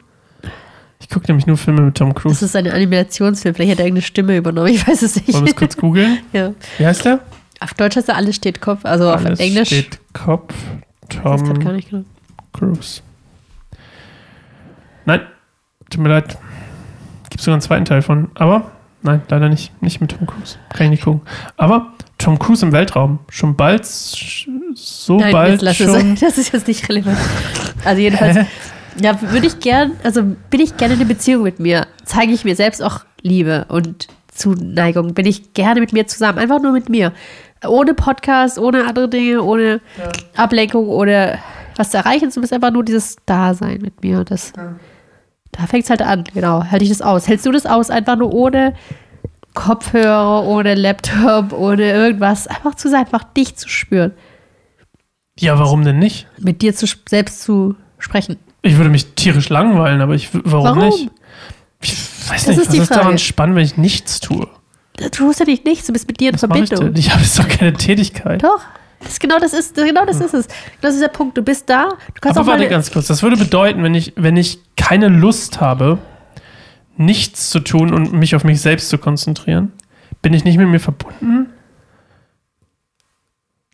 Ich gucke nämlich nur Filme mit Tom Das Cruise. ist ein Animationsfilm, vielleicht hat er irgendeine Stimme übernommen, ich weiß es nicht. Wollen wir es kurz googeln? ja. Wie heißt der? Auf Deutsch heißt er Alles steht Kopf, also auf Alles Englisch. steht Kopf grad gar Tom nicht genau. Cruise. Nein, tut mir leid. Gibt sogar einen zweiten Teil von. Aber, nein, leider nicht. Nicht mit Tom Cruise. Kann ich nicht gucken. Aber Tom Cruise im Weltraum. Schon bald, so Nein, bald lass schon. es. <laughs> Das ist jetzt nicht relevant. Also jedenfalls? <laughs> ja, würde ich gern, also bin ich gerne in eine Beziehung mit mir, zeige ich mir selbst auch Liebe und Zuneigung, bin ich gerne mit mir zusammen, einfach nur mit mir. Ohne Podcast, ohne andere Dinge, ohne Ablenkung, ohne was zu erreichen, du bist einfach nur dieses Dasein mit mir. Das, Da fängt es halt an, genau. Halte ich das aus. Hältst du das aus, einfach nur ohne Kopfhörer, ohne Laptop, ohne irgendwas, einfach zu sein, einfach dich zu spüren, Ja, warum denn nicht? mit dir zu, selbst zu sprechen. Ich würde mich tierisch langweilen, aber ich, warum, Warum? nicht? Ich weiß Das nicht, ist was ist daran spannend, wenn ich nichts tue? Du tust ja nicht nichts, du bist mit dir in Was ich Verbindung. denn? Ich habe jetzt doch keine Tätigkeit. Doch. Das, genau das ist, genau das ist es. Das ist der Punkt. Du bist da. Du kannst Aber auch warte ganz kurz. Das würde bedeuten, wenn ich, wenn ich keine Lust habe, nichts zu tun und mich auf mich selbst zu konzentrieren, bin ich nicht mit mir verbunden?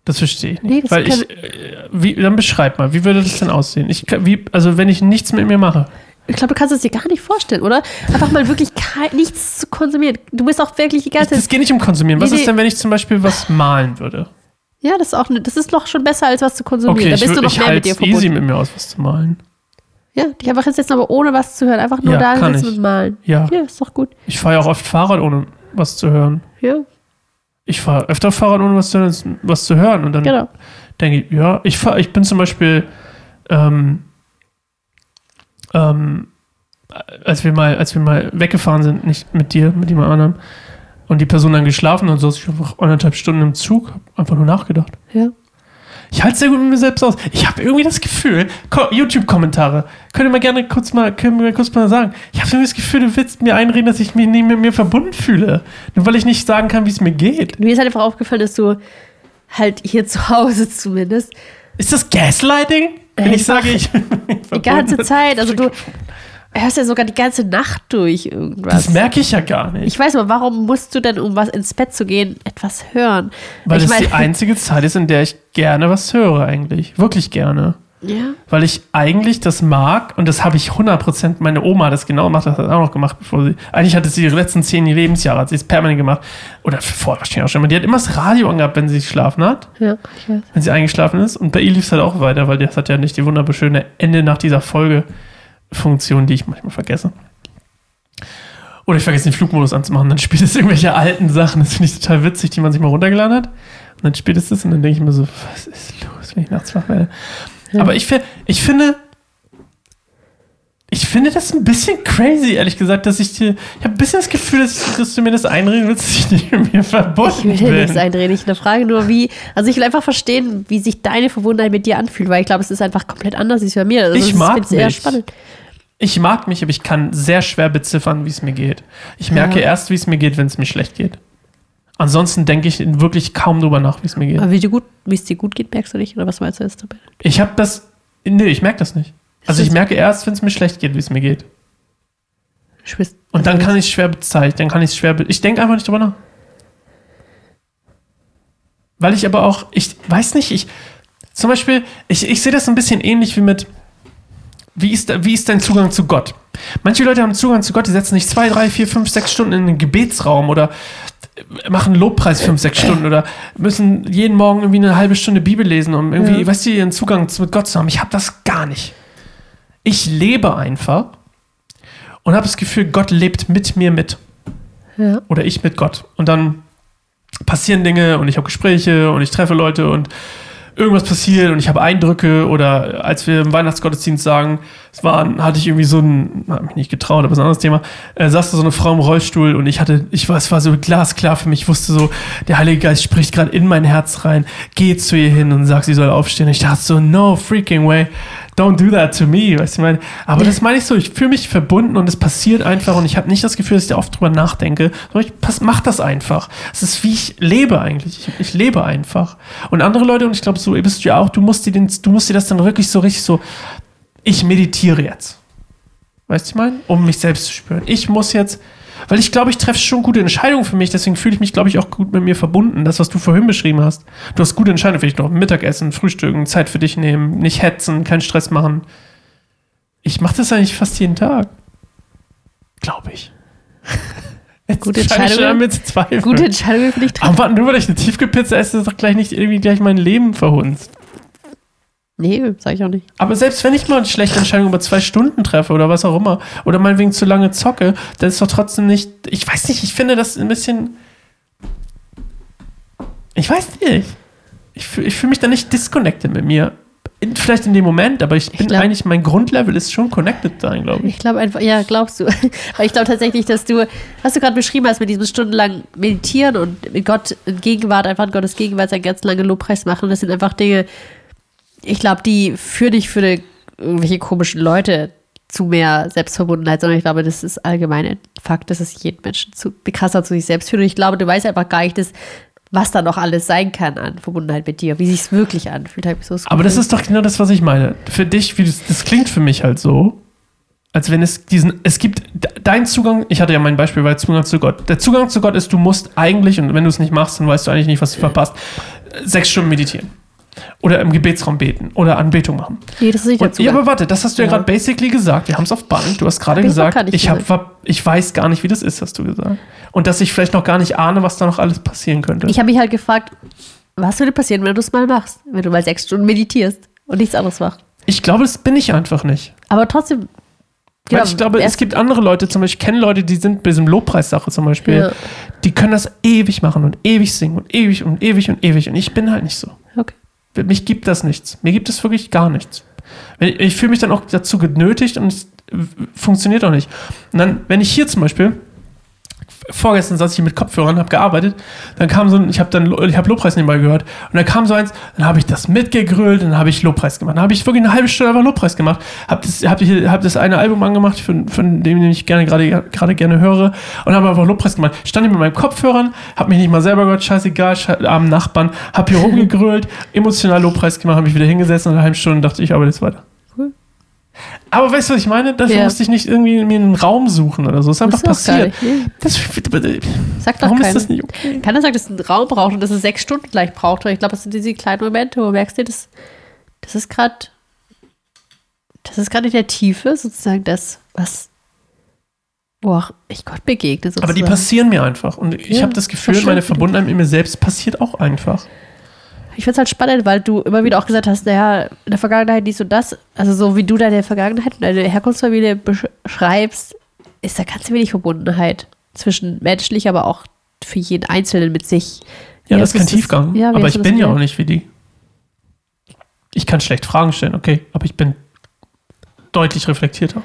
Das verstehe ich nicht. Nee, das Weil ich, äh, wie, dann beschreib mal, wie würde das denn aussehen? Ich, wie, also wenn ich nichts mit mir mache. Ich glaube, du kannst es dir gar nicht vorstellen, oder? Einfach mal wirklich nichts zu konsumieren. Du bist auch wirklich die ganze Zeit. geht nicht um Konsumieren. Was Nee, ist denn, wenn ich zum Beispiel was malen würde? Ja, das ist auch ne, das ist doch schon besser, als was zu konsumieren. Okay, da ich, bist du wür- noch ich mehr mit dir es easy verbunden. mit mir aus, was zu malen. Ja, dich einfach hinsetzen, aber ohne was zu hören. Einfach nur Ja, da sitzen ich. und malen. Ja. Ja, ist doch gut. Ich fahre ja auch oft Fahrrad, ohne was zu hören. Ja, Ich fahre öfter Fahrrad, ohne was zu hören, was zu hören. Und dann genau. denke ich, ja, ich, fahr, ich bin zum Beispiel, ähm, ähm, als wir mal, als wir mal weggefahren sind, nicht mit dir, mit jemand anderem, und die Person dann geschlafen und so, ich einfach anderthalb Stunden im Zug, hab einfach nur nachgedacht. Ja. Ich halte sehr gut mit mir selbst aus. Ich habe irgendwie das Gefühl, Ko- YouTube-Kommentare, könnt ihr mal gerne kurz mal, können wir mal kurz mal sagen. Ich habe irgendwie das Gefühl, du willst mir einreden, dass ich mich nie mit mir verbunden fühle. Nur weil ich nicht sagen kann, wie es mir geht. Mir ist halt einfach aufgefallen, dass du halt hier zu Hause zumindest Ist das Gaslighting? Wenn ich Einfach sage, ich die ganze? Zeit, also du hörst ja sogar die ganze Nacht durch irgendwas. Das merke ich ja gar nicht. ich weiß aber, warum musst du denn, um was ins Bett zu gehen, etwas hören? weil ich es die einzige Zeit ist, in der ich gerne was höre, eigentlich. Wirklich gerne. Ja. Weil ich eigentlich das mag und das habe ich 100%, meine Oma hat das genau gemacht, das hat auch noch gemacht, bevor sie, eigentlich hatte sie ihre letzten zehn Lebensjahre, hat sie es permanent gemacht. Oder vorher wahrscheinlich auch schon, aber die hat immer das Radio angehabt, wenn sie geschlafen hat, Ja, ich weiß. wenn sie eingeschlafen ist. Und bei ihr lief es halt auch weiter, weil das hat ja nicht die wunderschöne Ende nach dieser Folge Funktion, die ich manchmal vergesse. Oder ich vergesse den Flugmodus anzumachen, dann spielt es irgendwelche alten Sachen, das finde ich total witzig, die man sich mal runtergeladen hat. Und dann spielt es das und dann denke ich mir so, was ist los, wenn ich nachts wach werde? Ja. Aber ich, ich finde, ich finde das ein bisschen crazy, ehrlich gesagt, dass ich dir, ich habe ein bisschen das Gefühl, dass, dass du mir das einreden willst, dass ich nicht mit mir verbunden Ich will dir bin. nichts einreden. Ich frage nur, wie. Also, ich will einfach verstehen, wie sich deine Verbundenheit mit dir anfühlt, weil ich glaube, es ist einfach komplett anders als bei mir. Also, Ich mag eher mich. spannend. Ich mag mich, aber ich kann sehr schwer beziffern, wie es mir geht. Ich merke Ja. erst, wie es mir geht, wenn es mir schlecht geht. Ansonsten denke ich wirklich kaum drüber nach, wie es mir geht. Aber wie, dir gut, wie es dir gut geht, merkst du nicht? Oder was meinst du jetzt dabei? Ich habe das. Nee, ich merke das nicht. Also ich merke erst, wenn es mir schlecht geht, wie es mir geht. Und dann kann ich es schwer bezeichnen. Dann kann ich es schwer. Ich denke einfach nicht drüber nach. Weil ich aber auch, ich weiß nicht, ich. Zum Beispiel, ich, ich sehe das ein bisschen ähnlich wie mit. Wie ist, wie ist dein Zugang zu Gott? Manche Leute haben Zugang zu Gott, die setzen sich zwei, drei, vier, fünf, sechs Stunden in den Gebetsraum oder machen Lobpreis fünf, sechs Stunden oder müssen jeden Morgen irgendwie eine halbe Stunde Bibel lesen, um irgendwie, Ja. weißt du, ihren Zugang zu- mit Gott zu haben. Ich habe das gar nicht. Ich lebe einfach und habe das Gefühl, Gott lebt mit mir mit. Ja. Oder ich mit Gott. Und dann passieren Dinge und ich habe Gespräche und ich treffe Leute und irgendwas passiert und ich habe Eindrücke oder als wir im Weihnachtsgottesdienst sagen, es war, hatte ich irgendwie so ein, hat mich nicht getraut, aber ist ein anderes Thema, äh, saß da so eine Frau im Rollstuhl und ich hatte, ich war, es war so glasklar für mich, ich wusste so, der Heilige Geist spricht gerade in mein Herz rein, geh zu ihr hin und sagt, sie soll aufstehen. Ich dachte so, no freaking way, don't do that to me, weißt du, ich meine, aber das meine ich so, ich fühle mich verbunden und es passiert einfach und ich habe nicht das Gefühl, dass ich da oft drüber nachdenke, sondern ich pass, mach das einfach. Es ist wie ich lebe eigentlich. Ich, ich lebe einfach. Und andere Leute, und ich glaube, so bist du ja auch, du musst dir, den, du musst dir das dann wirklich so richtig so, ich meditiere jetzt. Weißt du, ich meine? Um mich selbst zu spüren. Ich muss jetzt, weil ich glaube, ich treffe schon gute Entscheidungen für mich, deswegen fühle ich mich, glaube ich, auch gut mit mir verbunden. Das, was du vorhin beschrieben hast. Du hast gute Entscheidungen, vielleicht noch Mittagessen, Frühstücken, Zeit für dich nehmen, nicht hetzen, keinen Stress machen. Ich mache das eigentlich fast jeden Tag. Glaube ich. <laughs> Jetzt Gute Entscheidungen. Gute Entscheidung für dich treffen. Aber nur weil ich eine Tiefkühlpizza esse, ist doch gleich nicht irgendwie gleich mein Leben verhunzt. Nee, sag ich auch nicht. Aber selbst wenn ich mal eine schlechte Entscheidung über zwei Stunden treffe oder was auch immer, oder meinetwegen zu lange zocke, dann ist doch trotzdem nicht. Ich weiß nicht, ich finde das ein bisschen. Ich weiß nicht. Ich, fühl- ich fühle mich da nicht disconnected mit mir. In, vielleicht in dem Moment, aber ich bin glaub- eigentlich, mein Grundlevel ist schon connected sein, glaube ich. Ich glaube einfach, ja, glaubst du. <laughs> Weil ich glaube tatsächlich, dass du, was du gerade beschrieben hast, mit diesem stundenlang Meditieren und mit Gott in Gegenwart, einfach in Gottes Gegenwart seinen ganz lange Lobpreis machen, das sind einfach Dinge, ich glaube, die führen nicht für die, irgendwelche komischen Leute zu mehr Selbstverbundenheit, sondern ich glaube, das ist allgemein ein Fakt, dass es jeden Menschen zu, krasser zu sich selbst führt. Und ich glaube, du weißt einfach gar nicht, dass, was da noch alles sein kann an Verbundenheit mit dir, wie sich es wirklich anfühlt. Hab ich so Aber das ist doch genau das, was ich meine. Für dich, wie das, das klingt für mich halt so, als wenn es diesen, es gibt de- dein Zugang, ich hatte ja mein Beispiel, weil Zugang zu Gott. Der Zugang zu Gott ist, du musst eigentlich, und wenn du es nicht machst, dann weißt du eigentlich nicht, was du verpasst, sechs Stunden meditieren. Oder im Gebetsraum beten oder Anbetung machen. Nee, das ist nicht der Und, ja, Zugang. aber warte, das hast du ja, Ja. gerade basically gesagt. Wir haben es auf Band. Du hast gerade gesagt, ich, hab, gesagt. ich weiß gar nicht, wie das ist, hast du gesagt. Und dass ich vielleicht noch gar nicht ahne, was da noch alles passieren könnte. Ich habe mich halt gefragt, was würde passieren, wenn du es mal machst? Wenn du mal sechs Stunden meditierst und nichts anderes machst. Ich glaube, das bin ich einfach nicht. Aber trotzdem. Weil ich glaube, es gibt andere Leute, zum Beispiel, ich kenne Leute, die sind bei diesem Lobpreissache zum Beispiel, Ja. die können das ewig machen und ewig singen und ewig und ewig und ewig. Und ich bin halt nicht so. Okay. Mich gibt das nichts. Mir gibt es wirklich gar nichts. Ich, fühle mich dann auch dazu genötigt und es funktioniert auch nicht. Und dann, wenn ich hier zum Beispiel, vorgestern saß ich hier mit Kopfhörern, habe gearbeitet, dann kam so ein, ich habe dann, ich habe Lobpreis nebenbei gehört und dann kam so eins, dann habe ich das mitgegrölt, dann habe ich Lobpreis gemacht. Dann habe ich wirklich eine halbe Stunde einfach Lobpreis gemacht, habe das, hab, hier- hab das eine Album angemacht, von, von dem ich gerne gerade gerade gerne höre und habe einfach Lobpreis gemacht. Stand hier mit meinen Kopfhörern, habe mich nicht mal selber gehört, scheißegal, sche armen Nachbarn, habe hier <laughs> rumgegrölt, emotional Lobpreis gemacht, habe mich wieder hingesessen und eine halbe Stunde dachte ich, arbeite jetzt weiter. Aber weißt du, was ich meine? Dafür Ja. musste ich nicht irgendwie mir einen Raum suchen oder so. Es ist einfach passiert. Das, Sagt doch warum keiner. ist das nicht okay? Keiner sagt, dass es einen Raum braucht und dass es sechs Stunden gleich braucht. Ich glaube, das sind diese kleinen Momente, wo du merkst, du, das, das ist gerade, das ist gerade in der Tiefe sozusagen das, was, wo auch ich Gott begegne. Sozusagen. Aber die passieren mir einfach. Und ich Ja, habe das Gefühl, das meine. Verbundenheit mit mir selbst passiert auch einfach. Ich finde es halt spannend, weil du immer wieder auch gesagt hast, naja, in der Vergangenheit dies und das, also so wie du deine Vergangenheit und deine Herkunftsfamilie beschreibst, ist da ganz wenig Verbundenheit zwischen menschlich, aber auch für jeden Einzelnen mit sich. Ja, Wie das ist kein Tiefgang. ja, aber ich bin ja auch nicht wie die. Ich kann schlecht Fragen stellen, okay. Aber ich bin deutlich reflektierter.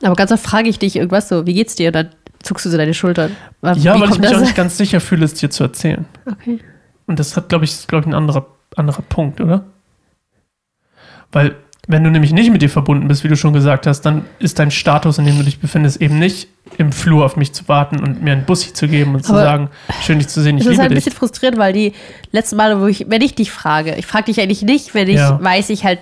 Aber ganz oft frage ich dich irgendwas so, wie geht's dir? Und dann zuckst du so deine Schultern. Ja, Wie weil ich mich das? auch nicht ganz sicher fühle, es dir zu erzählen. Okay. Und das hat, glaube ich, ist, ich, ein anderer, anderer Punkt, oder? Weil, wenn du nämlich nicht mit dir verbunden bist, wie du schon gesagt hast, dann ist dein Status, in dem du dich befindest, eben nicht im Flur auf mich zu warten und mir einen Bussi zu geben und zu Aber sagen, schön dich zu sehen, ich Es ist liebe halt ein dich. bisschen frustrierend, weil die letzten Male, wo ich, wenn ich dich frage, ich frage dich eigentlich nicht, wenn ich Ja. weiß, ich halt,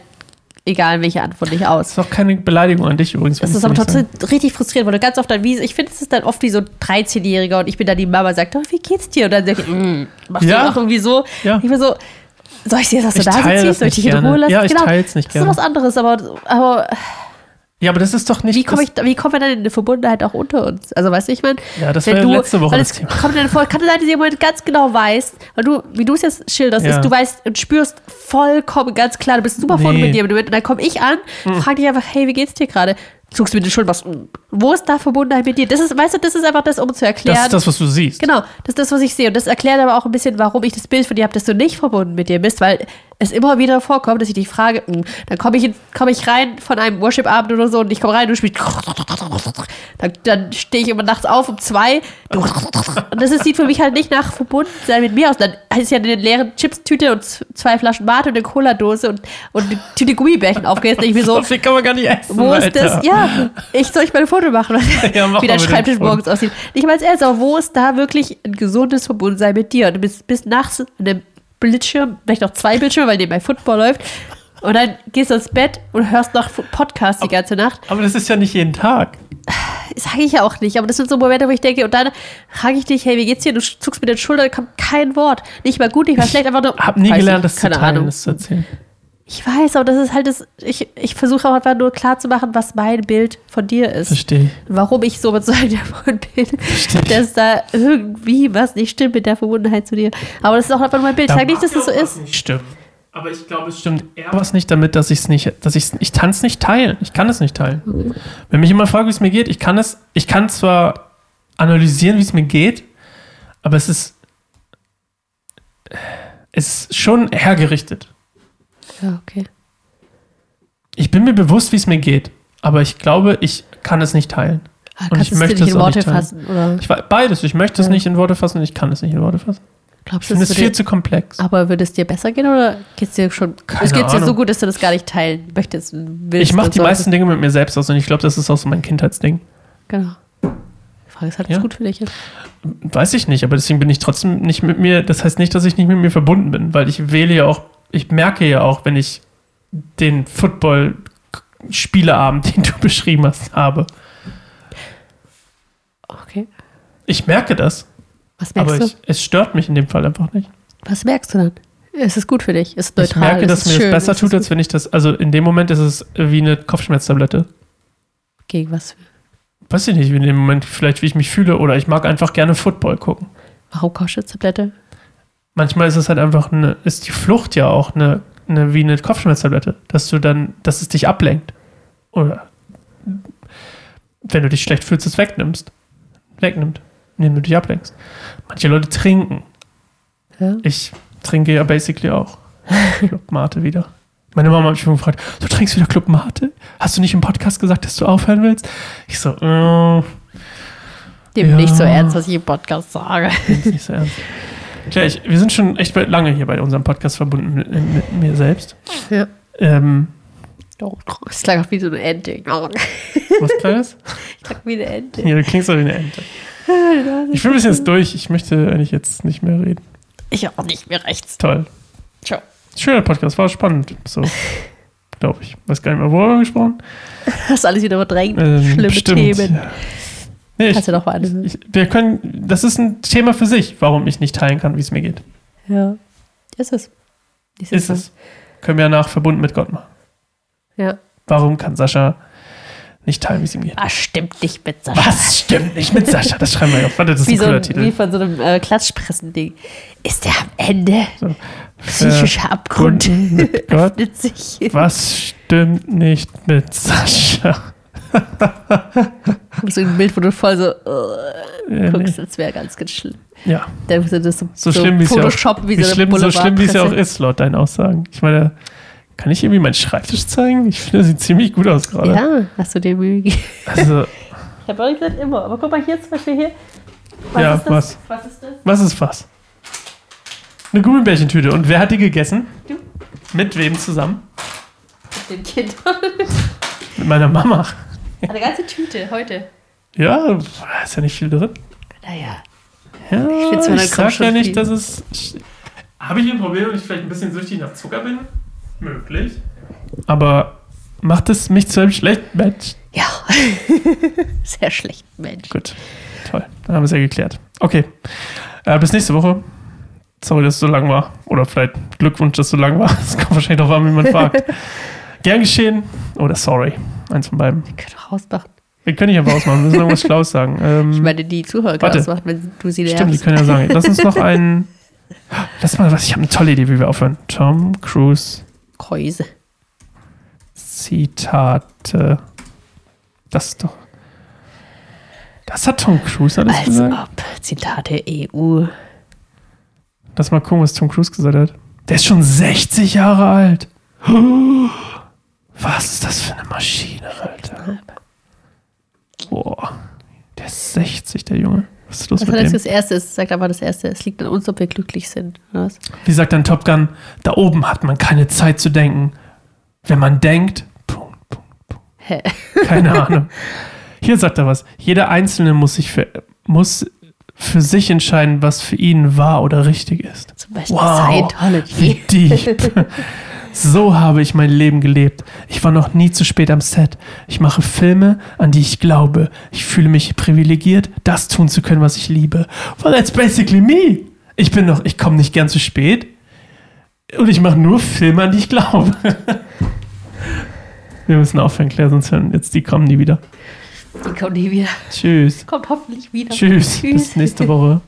egal welche Antwort nicht aus. Das ist auch keine Beleidigung an dich übrigens. Das ich ist aber trotzdem richtig frustrierend, weil du ganz oft dann wie, ich finde, es ist dann oft wie so ein 13-Jähriger und ich bin dann die Mama, sagt, oh, wie geht's dir? Und dann sag ich, mm, machst Ja. du auch irgendwie so. Ja. Ich bin so, soll ich dir das so da teile das Soll ich nicht dich in. Ruhe lassen? Ja, ich teil's nicht Das gerne. ist was anderes, aber, aber Ja, aber das ist doch nicht. wie komme das, kommen wir dann in eine Verbundenheit auch unter uns? Also weißt du, ich meine, Ja, das war du, letzte Woche das es Thema. kommt dann vor, kann es sein, dass jemand ganz genau weiß, weil du, wie du es jetzt schilderst, Ja. ist, du weißt und spürst vollkommen ganz klar, du bist super Nee. Hm. mit dir und dann komme ich an, frage dich einfach, hey, wie geht's dir gerade? Zuckst mit den Schultern, was, wo ist da Verbundenheit mit dir? Das ist, weißt du, das ist einfach das, um zu erklären. das ist das, was du siehst. Genau, das ist das, was ich sehe. Und das erklärt aber auch ein bisschen, warum ich das Bild von dir habe, dass du nicht verbunden mit dir bist, weil es immer wieder vorkommt, dass ich dich frage, mm, dann komme ich, in- komm ich rein von einem Worship-Abend oder so und ich komme rein und du spielst. <laughs> Dann, dann stehe ich immer nachts auf um zwei. Und das ist, sieht für mich halt nicht nach Verbundensein mit mir aus. Dann ist ja eine leere Chipstüte und zwei Flaschen Mate und eine Cola-Dose und, und eine Tüte Gummibärchen aufgegessen. Ich bin so, So viel kann man gar nicht essen. wo ist Alter. das? Ja, ich soll ich mal ein Foto machen, <laughs> Ja, mach wie dem Schreibtisch morgens aussieht. Nicht mal als ernst, aber wo ist da wirklich ein gesundes Verbundensein mit dir? Und du bist bis nachts an einem Bildschirm, vielleicht noch zwei Bildschirme, weil nebenbei Football läuft. Und dann gehst du ins Bett und hörst noch Podcast die ganze Nacht. Aber das ist ja nicht jeden Tag. Sage ich ja auch nicht, aber das sind so Momente, wo ich denke, und dann frage ich dich, hey, wie geht's dir? Du zuckst mit den Schultern, kommt kein Wort. Nicht mal gut, nicht mal schlecht, einfach nur. Hab nie gelernt, ich, das zu teilen, Ahnung. das zu erzählen. Ich weiß, aber das ist halt das, ich, ich versuche auch einfach nur klar zu machen, was mein Bild von dir ist. Verstehe. Warum ich so einem <laughs> davon bin, dass da irgendwie was nicht stimmt mit der Verbundenheit zu dir. Aber das ist auch einfach nur mein Bild. Ich sage nicht, dass das so ist. Nicht stimmt. Aber ich glaube, es stimmt eher was nicht damit, dass ich es nicht, dass ich ich kann es nicht teilen. Ich kann es nicht teilen. Wenn mich jemand fragt, wie es mir geht, ich kann es, ich kann zwar analysieren, wie es mir geht, aber es ist, es ist schon hergerichtet. Ja, okay. Ich bin mir bewusst, wie es mir geht, aber ich glaube, ich kann es nicht teilen. Ah, Und kannst ich du es möchte es in Worte fassen? Oder Ich beides. Ich möchte es Ja. nicht in Worte fassen und ich kann es nicht in Worte fassen. Ich glaubst du, finde es es viel zu komplex. aber würde es dir besser gehen oder geht es dir schon? Keine es geht dir so gut, dass du das gar nicht teilen möchtest. Willst Ich mache die meisten Dinge mit mir selbst aus und ich glaube, das ist auch so mein Kindheitsding. Genau. Die Frage ist halt, was Ja. gut für dich ist. Weiß ich nicht, aber deswegen bin ich trotzdem nicht mit mir. Das heißt nicht, dass ich nicht mit mir verbunden bin, weil ich wähle ja auch, ich merke ja auch, wenn ich den Football-Spieleabend, <laughs> den du beschrieben hast, habe. Okay. Ich merke das, Was merkst aber du? ich, es stört mich in dem Fall einfach nicht. Was merkst du dann? Es ist gut für dich. Es ist Ich neutral. merke, es dass mir schön, das besser tut, als wenn ich das. Also in dem Moment ist es wie eine Kopfschmerztablette. Gegen was? Weiß ich nicht, in dem Moment vielleicht, wie ich mich fühle, oder ich mag einfach gerne Football gucken. Warum kaufst du Tablette? Manchmal ist es halt einfach eine, ist die Flucht ja auch eine, eine wie eine Kopfschmerztablette, dass du dann, dass es dich ablenkt. Oder wenn du dich schlecht fühlst, es wegnimmst. Wegnimmt, indem du dich ablenkst. Manche Leute trinken. Ja. Ich trinke ja basically auch. <laughs> Club Mate wieder. Meine Mama hat mich schon gefragt, du trinkst wieder Club Mate? Hast du nicht im Podcast gesagt, dass du aufhören willst? Ich so, äh, Dem Ja. nicht so ernst, was ich im Podcast sage. nicht so ernst. <laughs> Klar, ich, wir sind schon echt lange hier bei unserem Podcast verbunden mit, mit mir selbst. Ja. Ähm, Doch, es klang auch wie so eine Ente. <laughs> Ich was Kleines? klang wie eine Ente. Ja, du klingst doch wie eine Ente. Ich bin ein bisschen jetzt durch. Ich möchte eigentlich jetzt nicht mehr reden. Ich auch nicht mehr rechts. Toll. Ciao. Schöner Podcast, war spannend. So, glaube ich. Weiß gar nicht mehr, worüber wir gesprochen <laughs> Hast alles wieder verdrängt. Ähm, Schlimme bestimmt. Themen. Ja. Nee, Kannst du doch mal anhören. ich, wir können, das ist ein Thema für sich, warum ich nicht teilen kann, wie es mir geht. Ja. Ist es. Ist Ist es. Können wir nach verbunden mit Gott machen. Ja. Warum kann Sascha nicht teilen, wie es ihm geht? Was stimmt nicht mit Sascha? Was stimmt nicht mit Sascha? Das schreiben wir auf. Warte, das ist Wie, ein so cooler ein, Titel. wie von so einem äh, Klatschpressen-Ding. Ist der am Ende? So. Psychischer Abgrund Verbunden mit Gott. öffnet sich. Was stimmt nicht mit Sascha? So ein Bild, wo du voll so Äh, guckst, das wäre ganz, ganz schlimm. nee. Ja, du das so, so, schlimm wie es ja auch, Photoshop, wie, wie so schlimm, so schlimm wie es ja auch ist, laut deinen Aussagen. Ich meine, kann ich irgendwie meinen Schreibtisch zeigen? Ich finde, das sieht ziemlich gut aus gerade. Ja, hast du dir Mühe gegeben. Also, Ich habe auch nicht gesagt immer, aber guck mal hier zum Beispiel hier. Ja, ist das? was? Was ist das? was ist was? Eine Gummibärchentüte. Und wer hat die gegessen? Du. Mit wem zusammen? Mit dem Kind. <laughs> Mit meiner Mama. Eine ganze Tüte heute. Ja, ist ja nicht viel drin. Naja. Ja, Ich ich sag ja nicht, viel. dass es. Habe ich ein Problem, wenn ich vielleicht ein bisschen süchtig nach Zucker bin? Möglich. Aber macht es mich zu einem schlechten Mensch? Ja. <laughs> Sehr schlecht, Mensch. Gut. Toll. Dann haben wir es ja geklärt. Okay. Äh, bis nächste Woche. Sorry, dass es so lang war. Oder vielleicht Glückwunsch, dass es so lang war. <laughs> Es kommt wahrscheinlich darauf an, wie man fragt. <laughs> Gern geschehen. Oder sorry. Eins von beiden. Wir können doch ausmachen. Wir können nicht einfach ausmachen. Wir müssen irgendwas <laughs> Schlaues sagen. Ähm, Ich meine, die Zuhörer können ausmachen, wenn du sie Stimmt, die können ja sagen. Lass uns noch <laughs> einen. Lass mal was. Ich habe eine tolle Idee, wie wir aufhören. Tom Cruise Kreuse. Zitate. Das ist doch. Das hat Tom Cruise alles Als gesagt. ob. Zitate EU. Lass mal gucken, was Tom Cruise gesagt hat. Der ist schon 60 Jahre alt. Was ist das für eine Maschine, Alter? Boah. Der ist 60, der Junge. Was ist los Was mit dem? das erste? Es sagt aber das erste. Es liegt an uns, ob wir glücklich sind. Oder was? Wie sagt dann Top Gun? Da oben hat man keine Zeit zu denken. Wenn man denkt, Punkt, Punkt, Punkt. Hä? Keine <laughs> Ahnung. Hier sagt er was. Jeder Einzelne muss sich für, muss für sich entscheiden, was für ihn wahr oder richtig ist. Zum Beispiel Wow. Scientology. Wie <laughs> deep. So habe ich mein Leben gelebt. Ich war noch nie zu spät am Set. Ich mache Filme, an die ich glaube. Ich fühle mich privilegiert, das tun zu können, was ich liebe. Well, that's basically me. Ich bin noch, ich komme nicht gern zu spät. Und ich mache nur Filme, an die ich glaube. <laughs> Wir müssen aufhören, Claire, sonst hören jetzt die kommen nie wieder. Die kommt nie wieder. Tschüss. Kommt hoffentlich wieder. Tschüss. Bis nächste Woche.